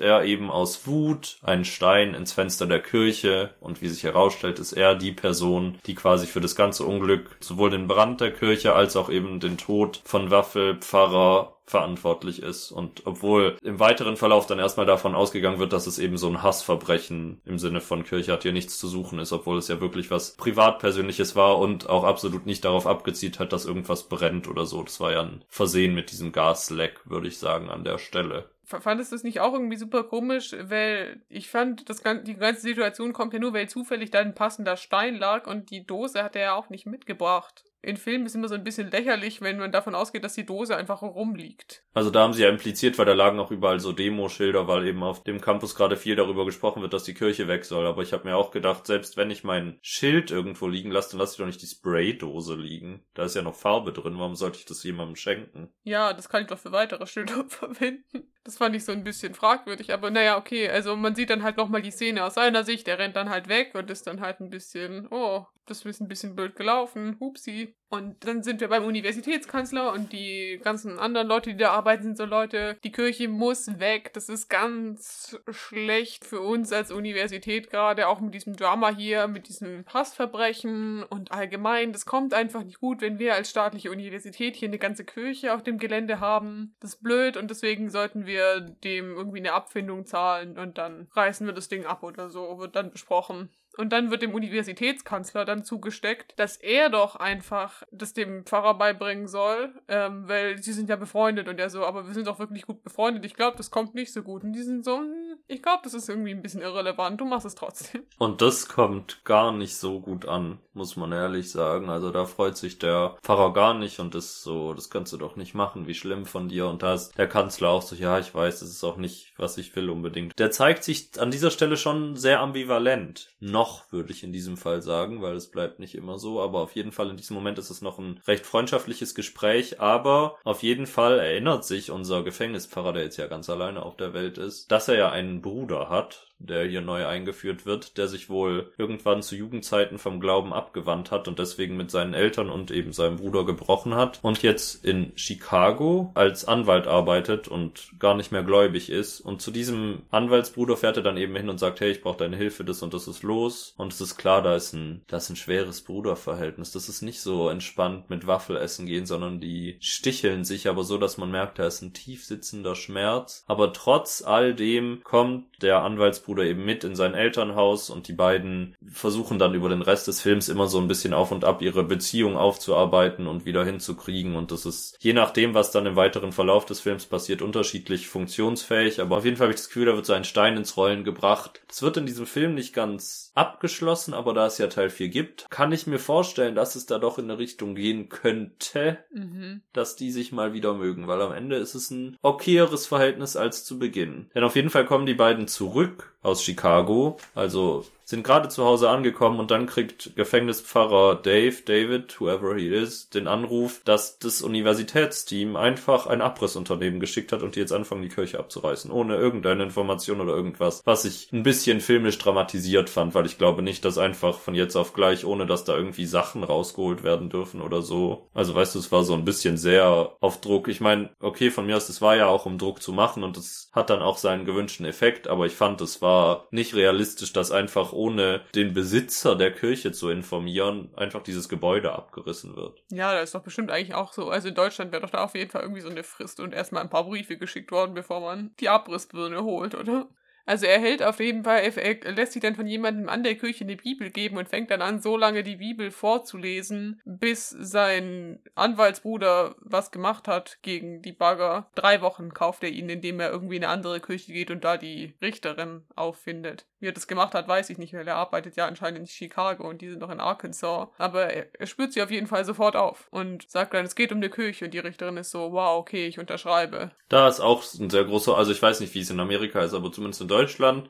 er eben aus Wut einen Stein ins Fenster der Kirche und wie sich herausstellt, ist er die Person, die quasi für das ganze Unglück sowohl den Brand der Kirche als auch eben den Tod von Waffelpfarrer verantwortlich ist. Und obwohl im weiteren Verlauf dann erstmal davon ausgegangen wird, dass es eben so ein Hassverbrechen im Sinne von Kirche hat hier nichts zu suchen ist, obwohl es ja wirklich was privatpersönliches war und auch absolut nicht darauf abgezielt hat, dass irgendwas brennt oder so. Das war ja ein Versehen mit diesem Gasleck, würde ich sagen, an der Stelle. Fandest du es nicht auch irgendwie super komisch, weil ich fand, das, gan- die ganze Situation kommt ja nur, weil zufällig da ein passender Stein lag und die Dose hat er ja auch nicht mitgebracht. In Filmen ist immer so ein bisschen lächerlich, wenn man davon ausgeht, dass die Dose einfach rumliegt. Also da haben sie ja impliziert, weil da lagen auch überall so Demoschilder, weil eben auf dem Campus gerade viel darüber gesprochen wird, dass die Kirche weg soll. Aber ich habe mir auch gedacht, selbst wenn ich mein Schild irgendwo liegen lasse, dann lasse ich doch nicht die Spraydose liegen. Da ist ja noch Farbe drin, warum sollte ich das jemandem schenken? Ja, das kann ich doch für weitere Schilder *laughs* verwenden. Das fand ich so ein bisschen fragwürdig, aber naja, okay, also man sieht dann halt nochmal die Szene aus seiner Sicht, der rennt dann halt weg und ist dann halt ein bisschen, oh, das ist ein bisschen blöd gelaufen, hupsi. Und dann sind wir beim Universitätskanzler und die ganzen anderen Leute, die da arbeiten, sind so Leute, die Kirche muss weg, das ist ganz schlecht für uns als Universität gerade, auch mit diesem Drama hier, mit diesem Passverbrechen und allgemein, das kommt einfach nicht gut, wenn wir als staatliche Universität hier eine ganze Kirche auf dem Gelände haben. Das ist blöd und deswegen sollten wir dem irgendwie eine Abfindung zahlen und dann reißen wir das Ding ab oder so, wird dann besprochen. Und dann wird dem Universitätskanzler dann zugesteckt, dass er doch einfach das dem Pfarrer beibringen soll, ähm, weil sie sind ja befreundet und er so, aber wir sind doch wirklich gut befreundet. Ich glaube, das kommt nicht so gut. Und die sind so, hm, ich glaube, das ist irgendwie ein bisschen irrelevant. Du machst es trotzdem. Und das kommt gar nicht so gut an, muss man ehrlich sagen. Also da freut sich der Pfarrer gar nicht und ist so, das kannst du doch nicht machen, wie schlimm von dir. Und da ist der Kanzler auch so, ja, ich weiß, das ist auch nicht, was ich will unbedingt. Der zeigt sich an dieser Stelle schon sehr ambivalent. Noch, würde ich in diesem Fall sagen, weil es bleibt nicht immer so. Aber auf jeden Fall in diesem Moment ist es noch ein recht freundschaftliches Gespräch. Aber auf jeden Fall erinnert sich unser Gefängnispfarrer, der jetzt ja ganz alleine auf der Welt ist, dass er ja einen Bruder hat, der hier neu eingeführt wird, der sich wohl irgendwann zu Jugendzeiten vom Glauben abgewandt hat und deswegen mit seinen Eltern und eben seinem Bruder gebrochen hat und jetzt in Chicago als Anwalt arbeitet und gar nicht mehr gläubig ist. Und zu diesem Anwaltsbruder fährt er dann eben hin und sagt, hey, ich brauche deine Hilfe, das und das ist los. Und es ist klar, da ist ein, da ist ein schweres Bruderverhältnis. Das ist nicht so entspannt mit Waffelessen gehen, sondern die sticheln sich aber so, dass man merkt, da ist ein tief sitzender Schmerz. Aber trotz all dem kommt der Anwaltsbruder eben mit in sein Elternhaus und die beiden versuchen dann über den Rest des Films immer so ein bisschen auf und ab ihre Beziehung aufzuarbeiten und wieder hinzukriegen und das ist je nachdem, was dann im weiteren Verlauf des Films passiert, unterschiedlich funktionsfähig, aber auf jeden Fall habe ich das Gefühl, da wird so ein Stein ins Rollen gebracht. Das wird in diesem Film nicht ganz abgeschlossen, aber da es ja Teil 4 gibt, kann ich mir vorstellen, dass es da doch in eine Richtung gehen könnte, Mhm. dass die sich mal wieder mögen, weil am Ende ist es ein okayeres Verhältnis als zu Beginn. Denn auf jeden Fall kommen die beiden zurück aus Chicago, also sind gerade zu Hause angekommen und dann kriegt Gefängnispfarrer Dave, David, whoever he is, den Anruf, dass das Universitätsteam einfach ein Abrissunternehmen geschickt hat und die jetzt anfangen, die Kirche abzureißen, ohne irgendeine Information oder irgendwas, was ich ein bisschen filmisch dramatisiert fand, weil ich glaube nicht, dass einfach von jetzt auf gleich, ohne dass da irgendwie Sachen rausgeholt werden dürfen oder so. Also weißt du, es war so ein bisschen sehr auf Druck. Ich meine, okay, von mir aus, es war ja auch um Druck zu machen und es hat dann auch seinen gewünschten Effekt, aber ich fand, es war nicht realistisch, dass einfach ohne den Besitzer der Kirche zu informieren, einfach dieses Gebäude abgerissen wird. Ja, das ist doch bestimmt eigentlich auch so. Also in Deutschland wäre doch da auf jeden Fall irgendwie so eine Frist und erstmal ein paar Briefe geschickt worden, bevor man die Abrissbirne holt, oder? Also er hält auf jeden Fall, er lässt sich dann von jemandem an der Kirche eine Bibel geben und fängt dann an, so lange die Bibel vorzulesen, bis sein Anwaltsbruder was gemacht hat gegen die Bagger. Drei Wochen kauft er ihn, indem er irgendwie in eine andere Kirche geht und da die Richterin auffindet. Wie er das gemacht hat, weiß ich nicht, weil er arbeitet ja anscheinend in Chicago und die sind noch in Arkansas. Aber er, spürt sie auf jeden Fall sofort auf und sagt dann, es geht um die Kirche und die Richterin ist so, wow, okay, ich unterschreibe. Da ist auch ein sehr großer, also ich weiß nicht, wie es in Amerika ist, aber zumindest in Deutschland.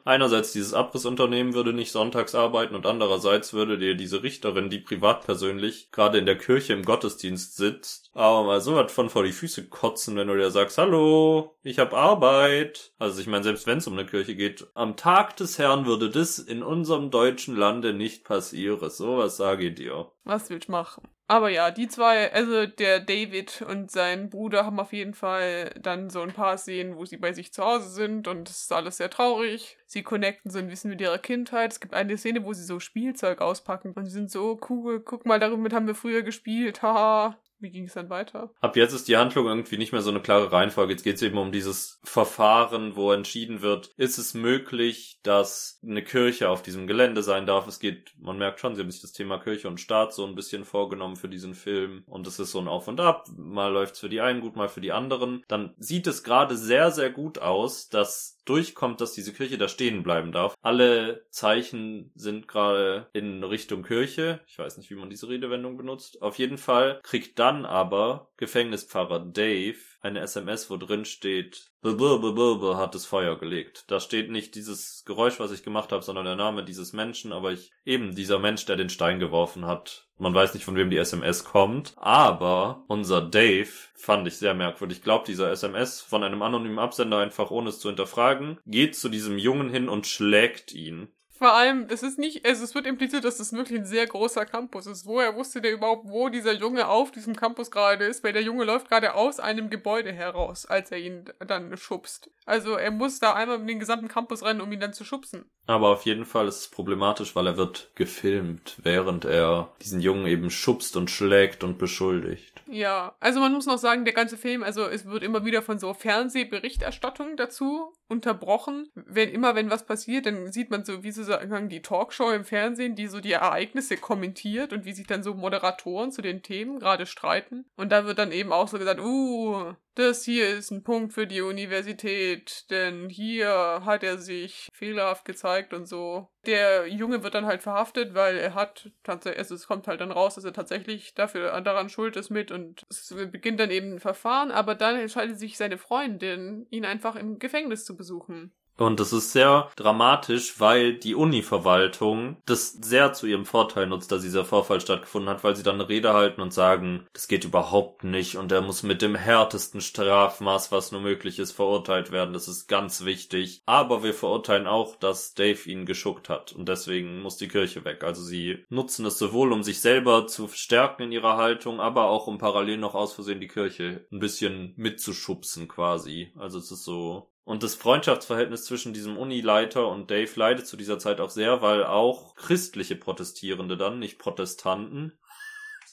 Einerseits dieses Abrissunternehmen würde nicht sonntags arbeiten und andererseits würde dir diese Richterin, die privat persönlich gerade in der Kirche im Gottesdienst sitzt, aber mal so was von vor die Füße kotzen, wenn du dir sagst, hallo, ich hab Arbeit. Also ich meine, selbst wenn es um eine Kirche geht, am Tag des Herrn würde das in unserem deutschen Lande nicht passieren. So was sage ich dir. Was willst du machen? Aber ja, die zwei, also der David und sein Bruder haben auf jeden Fall dann so ein paar Szenen, wo sie bei sich zu Hause sind und es ist alles sehr traurig. Sie connecten so ein bisschen mit ihrer Kindheit. Es gibt eine Szene, wo sie so Spielzeug auspacken und sie sind so cool, guck mal, damit haben wir früher gespielt, haha. Wie ging es dann weiter? Ab jetzt ist die Handlung irgendwie nicht mehr so eine klare Reihenfolge. Jetzt geht es eben um dieses Verfahren, wo entschieden wird, ist es möglich, dass eine Kirche auf diesem Gelände sein darf. Es geht, man merkt schon, sie haben sich das Thema Kirche und Staat so ein bisschen vorgenommen für diesen Film. Und es ist so ein Auf und Ab. Mal läuft's für die einen gut, mal für die anderen. Dann sieht es gerade sehr, sehr gut aus, dass durchkommt, dass diese Kirche da stehen bleiben darf. Alle Zeichen sind gerade in Richtung Kirche. Ich weiß nicht, wie man diese Redewendung benutzt. Auf jeden Fall kriegt dann aber Gefängnispfarrer Dave eine SMS, wo drin steht, hat das Feuer gelegt. Da steht nicht dieses Geräusch, was ich gemacht habe, sondern der Name dieses Menschen, aber ich eben dieser Mensch, der den Stein geworfen hat. Man weiß nicht, von wem die SMS kommt, aber unser Dave fand ich sehr merkwürdig. Ich glaube, dieser SMS von einem anonymen Absender einfach ohne es zu hinterfragen, geht zu diesem Jungen hin und schlägt ihn. Vor allem, es ist nicht, also es wird impliziert, dass das wirklich ein sehr großer Campus ist. Woher wusste der überhaupt, wo dieser Junge auf diesem Campus gerade ist? Weil der Junge läuft gerade aus einem Gebäude heraus, als er ihn dann schubst. Also er muss da einmal in den gesamten Campus rennen, um ihn dann zu schubsen. Aber auf jeden Fall ist es problematisch, weil er wird gefilmt, während er diesen Jungen eben schubst und schlägt und beschuldigt. Ja, also man muss noch sagen, der ganze Film, also es wird immer wieder von so Fernsehberichterstattung dazu unterbrochen. Wenn immer, wenn was passiert, dann sieht man so, wie sozusagen die Talkshow im Fernsehen, die so die Ereignisse kommentiert und wie sich dann so Moderatoren zu den Themen gerade streiten. Und da wird dann eben auch so gesagt, uh, das hier ist ein Punkt für die Universität, denn hier hat er sich fehlerhaft gezeigt und so. Der Junge wird dann halt verhaftet, weil er hat tatsächlich, also es kommt halt dann raus, dass er tatsächlich dafür daran schuld ist mit und es beginnt dann eben ein Verfahren, aber dann entscheidet sich seine Freundin, ihn einfach im Gefängnis zu besuchen. Und das ist sehr dramatisch, weil die Uni-Verwaltung das sehr zu ihrem Vorteil nutzt, dass dieser Vorfall stattgefunden hat, weil sie dann eine Rede halten und sagen, das geht überhaupt nicht und er muss mit dem härtesten Strafmaß, was nur möglich ist, verurteilt werden. Das ist ganz wichtig. Aber wir verurteilen auch, dass Dave ihn geschuckt hat und deswegen muss die Kirche weg. Also sie nutzen es sowohl, um sich selber zu stärken in ihrer Haltung, aber auch um parallel noch aus Versehen die Kirche ein bisschen mitzuschubsen quasi. Also es ist so und das Freundschaftsverhältnis zwischen diesem Unileiter und Dave leidet zu dieser Zeit auch sehr, weil auch christliche Protestierende dann, nicht Protestanten,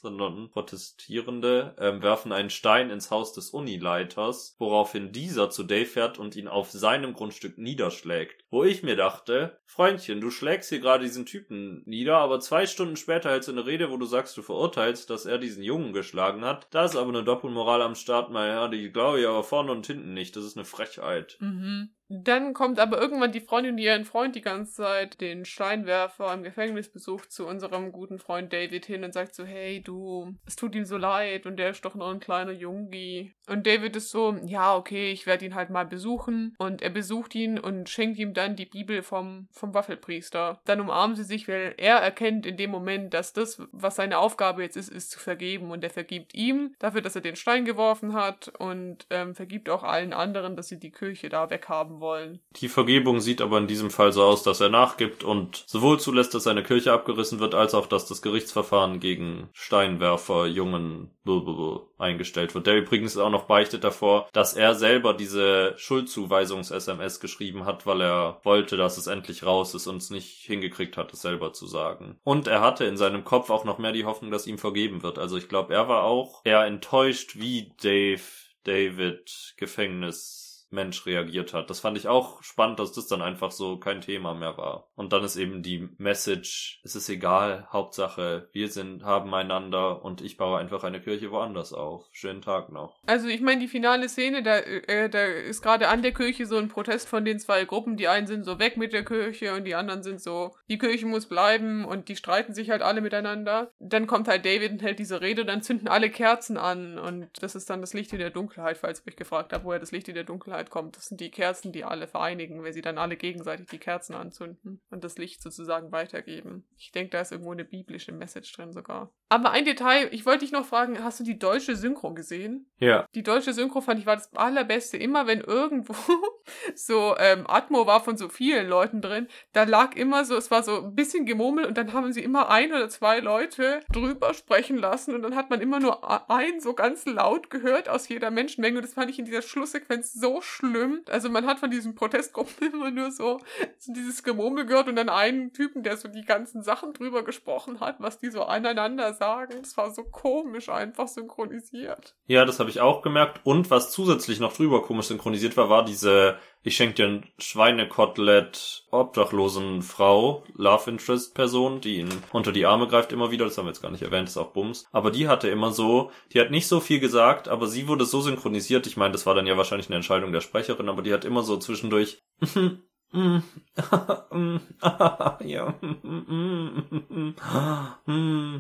sondern Protestierende ähm, werfen einen Stein ins Haus des Unileiters, woraufhin dieser zu Dave fährt und ihn auf seinem Grundstück niederschlägt. Wo ich mir dachte, Freundchen, du schlägst hier gerade diesen Typen nieder, aber zwei Stunden später hältst du eine Rede, wo du sagst, du verurteilst, dass er diesen Jungen geschlagen hat. Da ist aber eine Doppelmoral am Start, mein Herr, die glaube ich aber vorne und hinten nicht. Das ist eine Frechheit. Mhm. Dann kommt aber irgendwann die Freundin, die ihren Freund die ganze Zeit den Steinwerfer im Gefängnis besucht, zu unserem guten Freund David hin und sagt so, hey du, es tut ihm so leid und der ist doch noch ein kleiner Jungi. Und David ist so, ja, okay, ich werde ihn halt mal besuchen. Und er besucht ihn und schenkt ihm dann die Bibel vom, vom Waffelpriester. Dann umarmen sie sich, weil er erkennt in dem Moment, dass das, was seine Aufgabe jetzt ist, ist zu vergeben. Und er vergibt ihm dafür, dass er den Stein geworfen hat und ähm, vergibt auch allen anderen, dass sie die Kirche da weghaben haben wollen. Die Vergebung sieht aber in diesem Fall so aus, dass er nachgibt und sowohl zulässt, dass seine Kirche abgerissen wird, als auch, dass das Gerichtsverfahren gegen Steinwerfer, Jungen, blablabla, eingestellt wird. Der übrigens auch noch beichtet davor, dass er selber diese Schuldzuweisungs-SMS geschrieben hat, weil er wollte, dass es endlich raus ist und es nicht hingekriegt hat, es selber zu sagen. Und er hatte in seinem Kopf auch noch mehr die Hoffnung, dass ihm vergeben wird. Also ich glaube, er war auch eher enttäuscht, wie Dave David Gefängnis Mensch reagiert hat. Das fand ich auch spannend, dass das dann einfach so kein Thema mehr war. Und dann ist eben die Message, es ist egal, Hauptsache, wir sind, haben einander und ich baue einfach eine Kirche woanders auf. Schönen Tag noch. Also ich meine, die finale Szene, da, äh, da ist gerade an der Kirche so ein Protest von den zwei Gruppen. Die einen sind so weg mit der Kirche und die anderen sind so, die Kirche muss bleiben und die streiten sich halt alle miteinander. Dann kommt halt David und hält diese Rede, dann zünden alle Kerzen an und das ist dann das Licht in der Dunkelheit, falls ihr euch gefragt habt, woher das Licht in der Dunkelheit kommt. Das sind die Kerzen, die alle vereinigen, weil sie dann alle gegenseitig die Kerzen anzünden und das Licht sozusagen weitergeben. Ich denke, da ist irgendwo eine biblische Message drin sogar. Aber ein Detail, ich wollte dich noch fragen, hast du die deutsche Synchro gesehen? Ja. Die deutsche Synchro fand ich war das allerbeste. Immer wenn irgendwo *laughs* so ähm, Atmo war von so vielen Leuten drin, da lag immer so, es war so ein bisschen gemurmelt und dann haben sie immer ein oder zwei Leute drüber sprechen lassen und dann hat man immer nur a- ein so ganz laut gehört aus jeder Menschenmenge und das fand ich in dieser Schlusssequenz so schlimm. Also man hat von diesen Protestgruppen *laughs* immer nur so, so dieses Gemurmel gehört und dann einen Typen, der so die ganzen Sachen drüber gesprochen hat, was die so aneinander sagen. Das war so komisch einfach synchronisiert. Ja, das habe ich auch gemerkt. Und was zusätzlich noch drüber komisch synchronisiert war, war diese Ich schenk dir ein Schweinekotelett obdachlosen Frau, Love Interest Person, die ihn unter die Arme greift immer wieder. Das haben wir jetzt gar nicht erwähnt, ist auch Bums. Aber die hatte immer so, die hat nicht so viel gesagt, aber sie wurde so synchronisiert. Ich meine, das war dann ja wahrscheinlich eine Entscheidung der Sprecherin, aber die hat immer so zwischendurch *laughs* *laughs*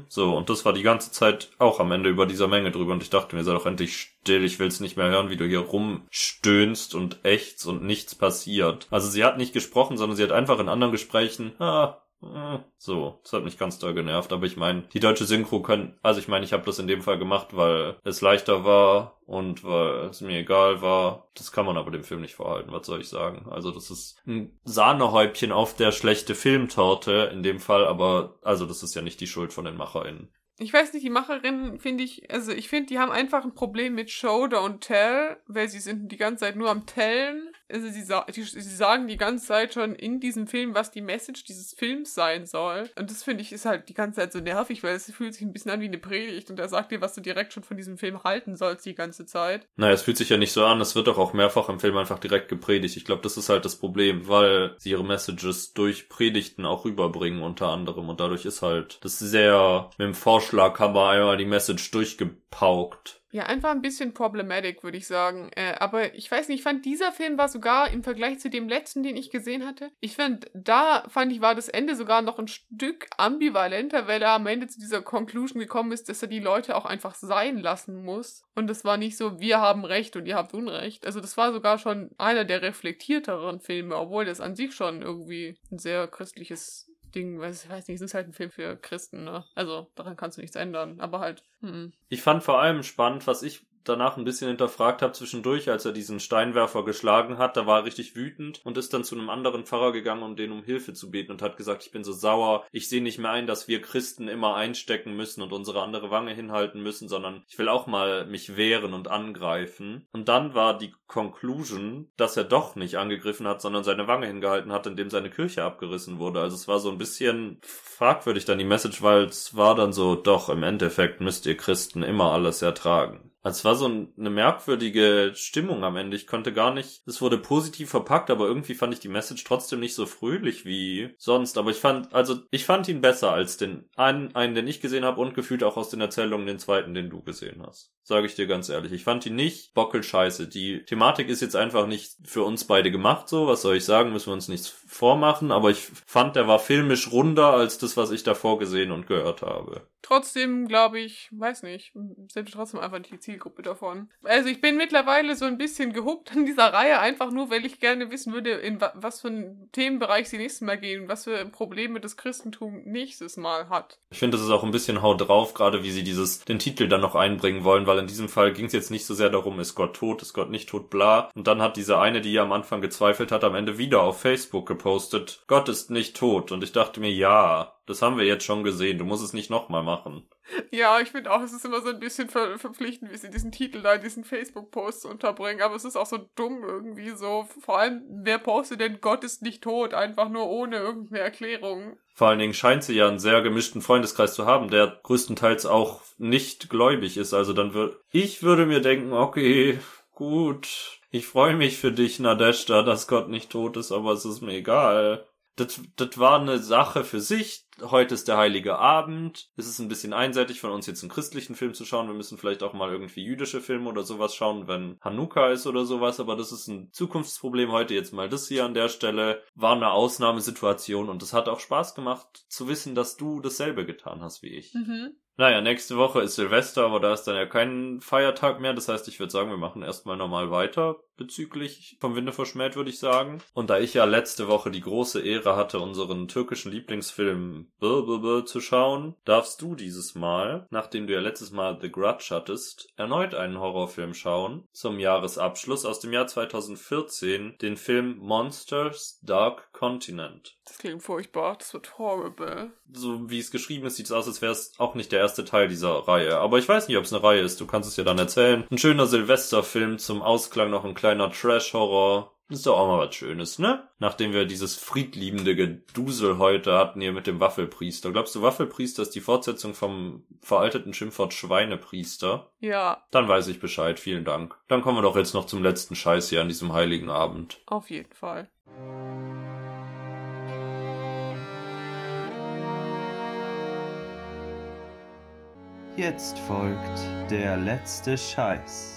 So, und das war die ganze Zeit auch am Ende über dieser Menge drüber und ich dachte mir, sei doch endlich still, ich will's nicht mehr hören, wie du hier rumstöhnst und ächzt und nichts passiert. Also sie hat nicht gesprochen, sondern sie hat einfach in anderen Gesprächen, ah, äh, so, das hat mich ganz doll genervt, aber ich meine, die deutsche Synchro können, also ich meine, ich habe das in dem Fall gemacht, weil es leichter war und weil es mir egal war. Das kann man aber dem Film nicht vorhalten, was soll ich sagen? Also das ist ein Sahnehäubchen auf der schlechte Filmtorte in dem Fall, aber also das ist ja nicht die Schuld von den MacherInnen. Ich weiß nicht, die Macherinnen finde ich, also ich finde, die haben einfach ein Problem mit Show don't tell, weil sie sind die ganze Zeit nur am Tellen. Also sie, die, sie sagen die ganze Zeit schon in diesem Film, was die Message dieses Films sein soll. Und das finde ich ist halt die ganze Zeit so nervig, weil es fühlt sich ein bisschen an wie eine Predigt und er sagt dir, was du direkt schon von diesem Film halten sollst die ganze Zeit. Naja, es fühlt sich ja nicht so an, es wird doch auch mehrfach im Film einfach direkt gepredigt. Ich glaube, das ist halt das Problem, weil sie ihre Messages durch Predigten auch rüberbringen unter anderem und dadurch ist halt das sehr mit dem Vorschlaghammer einmal die Message durchgepaukt. Ja, einfach ein bisschen problematic, würde ich sagen. Äh, aber ich weiß nicht, ich fand, dieser Film war sogar im Vergleich zu dem letzten, den ich gesehen hatte. Ich fand, da fand ich, war das Ende sogar noch ein Stück ambivalenter, weil er am Ende zu dieser Conclusion gekommen ist, dass er die Leute auch einfach sein lassen muss. Und das war nicht so, wir haben Recht und ihr habt Unrecht. Also das war sogar schon einer der reflektierteren Filme, obwohl das an sich schon irgendwie ein sehr christliches Ding, weiß ich weiß nicht, es ist halt ein Film für Christen, ne? Also daran kannst du nichts ändern. Aber halt, hm. Ich fand vor allem spannend, was ich danach ein bisschen hinterfragt habe zwischendurch, als er diesen Steinwerfer geschlagen hat, da war er richtig wütend und ist dann zu einem anderen Pfarrer gegangen, um den um Hilfe zu beten und hat gesagt, ich bin so sauer, ich sehe nicht mehr ein, dass wir Christen immer einstecken müssen und unsere andere Wange hinhalten müssen, sondern ich will auch mal mich wehren und angreifen. Und dann war die Conclusion, dass er doch nicht angegriffen hat, sondern seine Wange hingehalten hat, indem seine Kirche abgerissen wurde. Also es war so ein bisschen fragwürdig dann die Message, weil es war dann so, doch, im Endeffekt müsst ihr Christen immer alles ertragen. Also es war so eine merkwürdige Stimmung am Ende. Ich konnte gar nicht, es wurde positiv verpackt, aber irgendwie fand ich die Message trotzdem nicht so fröhlich wie sonst. Aber ich fand, also ich fand ihn besser als den einen, einen den ich gesehen habe und gefühlt auch aus den Erzählungen den zweiten, den du gesehen hast. Sage ich dir ganz ehrlich. Ich fand ihn nicht bockelscheiße. Die Thematik ist jetzt einfach nicht für uns beide gemacht so. Was soll ich sagen? Müssen wir uns nichts vormachen. Aber ich fand, der war filmisch runder als das, was ich davor gesehen und gehört habe. Trotzdem glaube ich, weiß nicht, sind wir trotzdem einfach nicht die Zielgruppe davon. Also ich bin mittlerweile so ein bisschen gehuckt an dieser Reihe, einfach nur, weil ich gerne wissen würde, in wa was für einen Themenbereich sie nächstes Mal gehen, was für Probleme das Christentum nächstes Mal hat. Ich finde, das ist auch ein bisschen Haut drauf, gerade wie sie dieses, den Titel dann noch einbringen wollen, weil in diesem Fall ging es jetzt nicht so sehr darum, ist Gott tot, ist Gott nicht tot, bla. Und dann hat diese eine, die ja am Anfang gezweifelt hat, am Ende wieder auf Facebook gepostet, Gott ist nicht tot. Und ich dachte mir, ja, das haben wir jetzt schon gesehen. Du musst es nicht nochmal machen. Ja, ich finde auch, es ist immer so ein bisschen ver verpflichtend, wie sie diesen Titel da in diesen Facebook-Posts unterbringen. Aber es ist auch so dumm irgendwie so. Vor allem, wer postet denn Gott ist nicht tot? Einfach nur ohne irgendeine Erklärung. Vor allen Dingen scheint sie ja einen sehr gemischten Freundeskreis zu haben, der größtenteils auch nicht gläubig ist. Also dann würde, ich würde mir denken, okay, gut. Ich freue mich für dich, Nadeshda, dass Gott nicht tot ist, aber es ist mir egal das, das war eine Sache für sich. Heute ist der heilige Abend. Es ist ein bisschen einseitig von uns jetzt einen christlichen Film zu schauen. Wir müssen vielleicht auch mal irgendwie jüdische Filme oder sowas schauen, wenn Hanukkah ist oder sowas. Aber das ist ein Zukunftsproblem. Heute jetzt mal das hier an der Stelle. War eine Ausnahmesituation und es hat auch Spaß gemacht zu wissen, dass du dasselbe getan hast wie ich. Mhm. Naja, nächste Woche ist Silvester, aber da ist dann ja kein Feiertag mehr. Das heißt, ich würde sagen, wir machen erstmal normal weiter bezüglich vom Winde verschmäht, würde ich sagen. Und da ich ja letzte Woche die große Ehre hatte, unseren türkischen Lieblingsfilm Bırbıbı zu schauen, darfst du dieses Mal, nachdem du ja letztes Mal The Grudge hattest, erneut einen Horrorfilm schauen. Zum Jahresabschluss aus dem Jahr 2014 den Film Monsters Dark Continent. Das klingt furchtbar, das wird horrible. So wie es geschrieben ist, sieht es aus, als wäre es auch nicht der erste Teil dieser Reihe. Aber ich weiß nicht, ob es eine Reihe ist. Du kannst es ja dann erzählen. Ein schöner Silvesterfilm zum Ausklang noch ein kleiner Trash-Horror. Ist doch auch mal was Schönes, ne? Nachdem wir dieses friedliebende Gedusel heute hatten hier mit dem Waffelpriester. Glaubst du, Waffelpriester ist die Fortsetzung vom veralteten Schimpfwort Schweinepriester? Ja. Dann weiß ich Bescheid. Vielen Dank. Dann kommen wir doch jetzt noch zum letzten Scheiß hier an diesem heiligen Abend. Auf jeden Fall. Jetzt folgt der letzte Scheiß.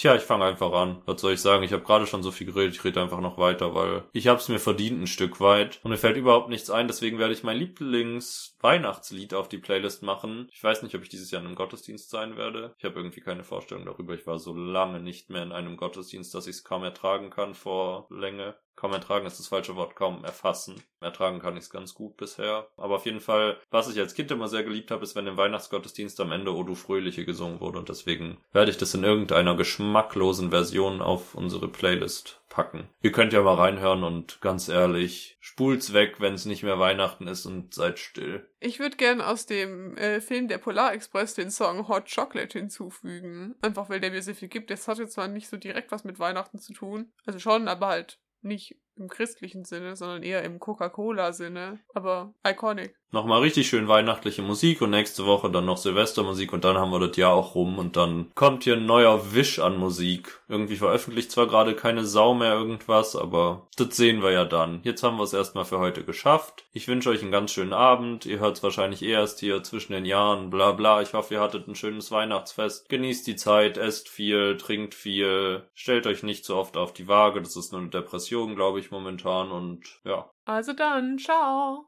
Tja, ich fange einfach an. Was soll ich sagen? Ich habe gerade schon so viel geredet, ich rede einfach noch weiter, weil ich habe es mir verdient ein Stück weit. Und mir fällt überhaupt nichts ein, deswegen werde ich mein Lieblings-Weihnachtslied auf die Playlist machen. Ich weiß nicht, ob ich dieses Jahr in einem Gottesdienst sein werde. Ich habe irgendwie keine Vorstellung darüber. Ich war so lange nicht mehr in einem Gottesdienst, dass ich es kaum ertragen kann vor Länge. Kaum ertragen ist das falsche Wort, kaum erfassen. Ertragen kann ich es ganz gut bisher. Aber auf jeden Fall, was ich als Kind immer sehr geliebt habe, ist, wenn im Weihnachtsgottesdienst am Ende O du Fröhliche gesungen wurde. Und deswegen werde ich das in irgendeiner geschmacklosen Version auf unsere Playlist packen. Ihr könnt ja mal reinhören und ganz ehrlich, spult's weg, wenn es nicht mehr Weihnachten ist und seid still. Ich würde gern aus dem äh, Film Der Polarexpress den Song Hot Chocolate hinzufügen. Einfach weil der mir sehr viel gibt. Das hat jetzt zwar nicht so direkt was mit Weihnachten zu tun. Also schon, aber halt nicht im christlichen Sinne, sondern eher im Coca-Cola-Sinne. Aber iconic. Nochmal richtig schön weihnachtliche Musik und nächste Woche dann noch Silvestermusik und dann haben wir das Jahr auch rum und dann kommt hier ein neuer Wisch an Musik. Irgendwie veröffentlicht zwar gerade keine Sau mehr irgendwas, aber das sehen wir ja dann. Jetzt haben wir es erstmal für heute geschafft. Ich wünsche euch einen ganz schönen Abend. Ihr hört es wahrscheinlich erst hier zwischen den Jahren, bla bla. Ich hoffe, ihr hattet ein schönes Weihnachtsfest. Genießt die Zeit, esst viel, trinkt viel. Stellt euch nicht so oft auf die Waage. Das ist nur eine Depression, glaube ich, momentan und ja. Also dann, ciao.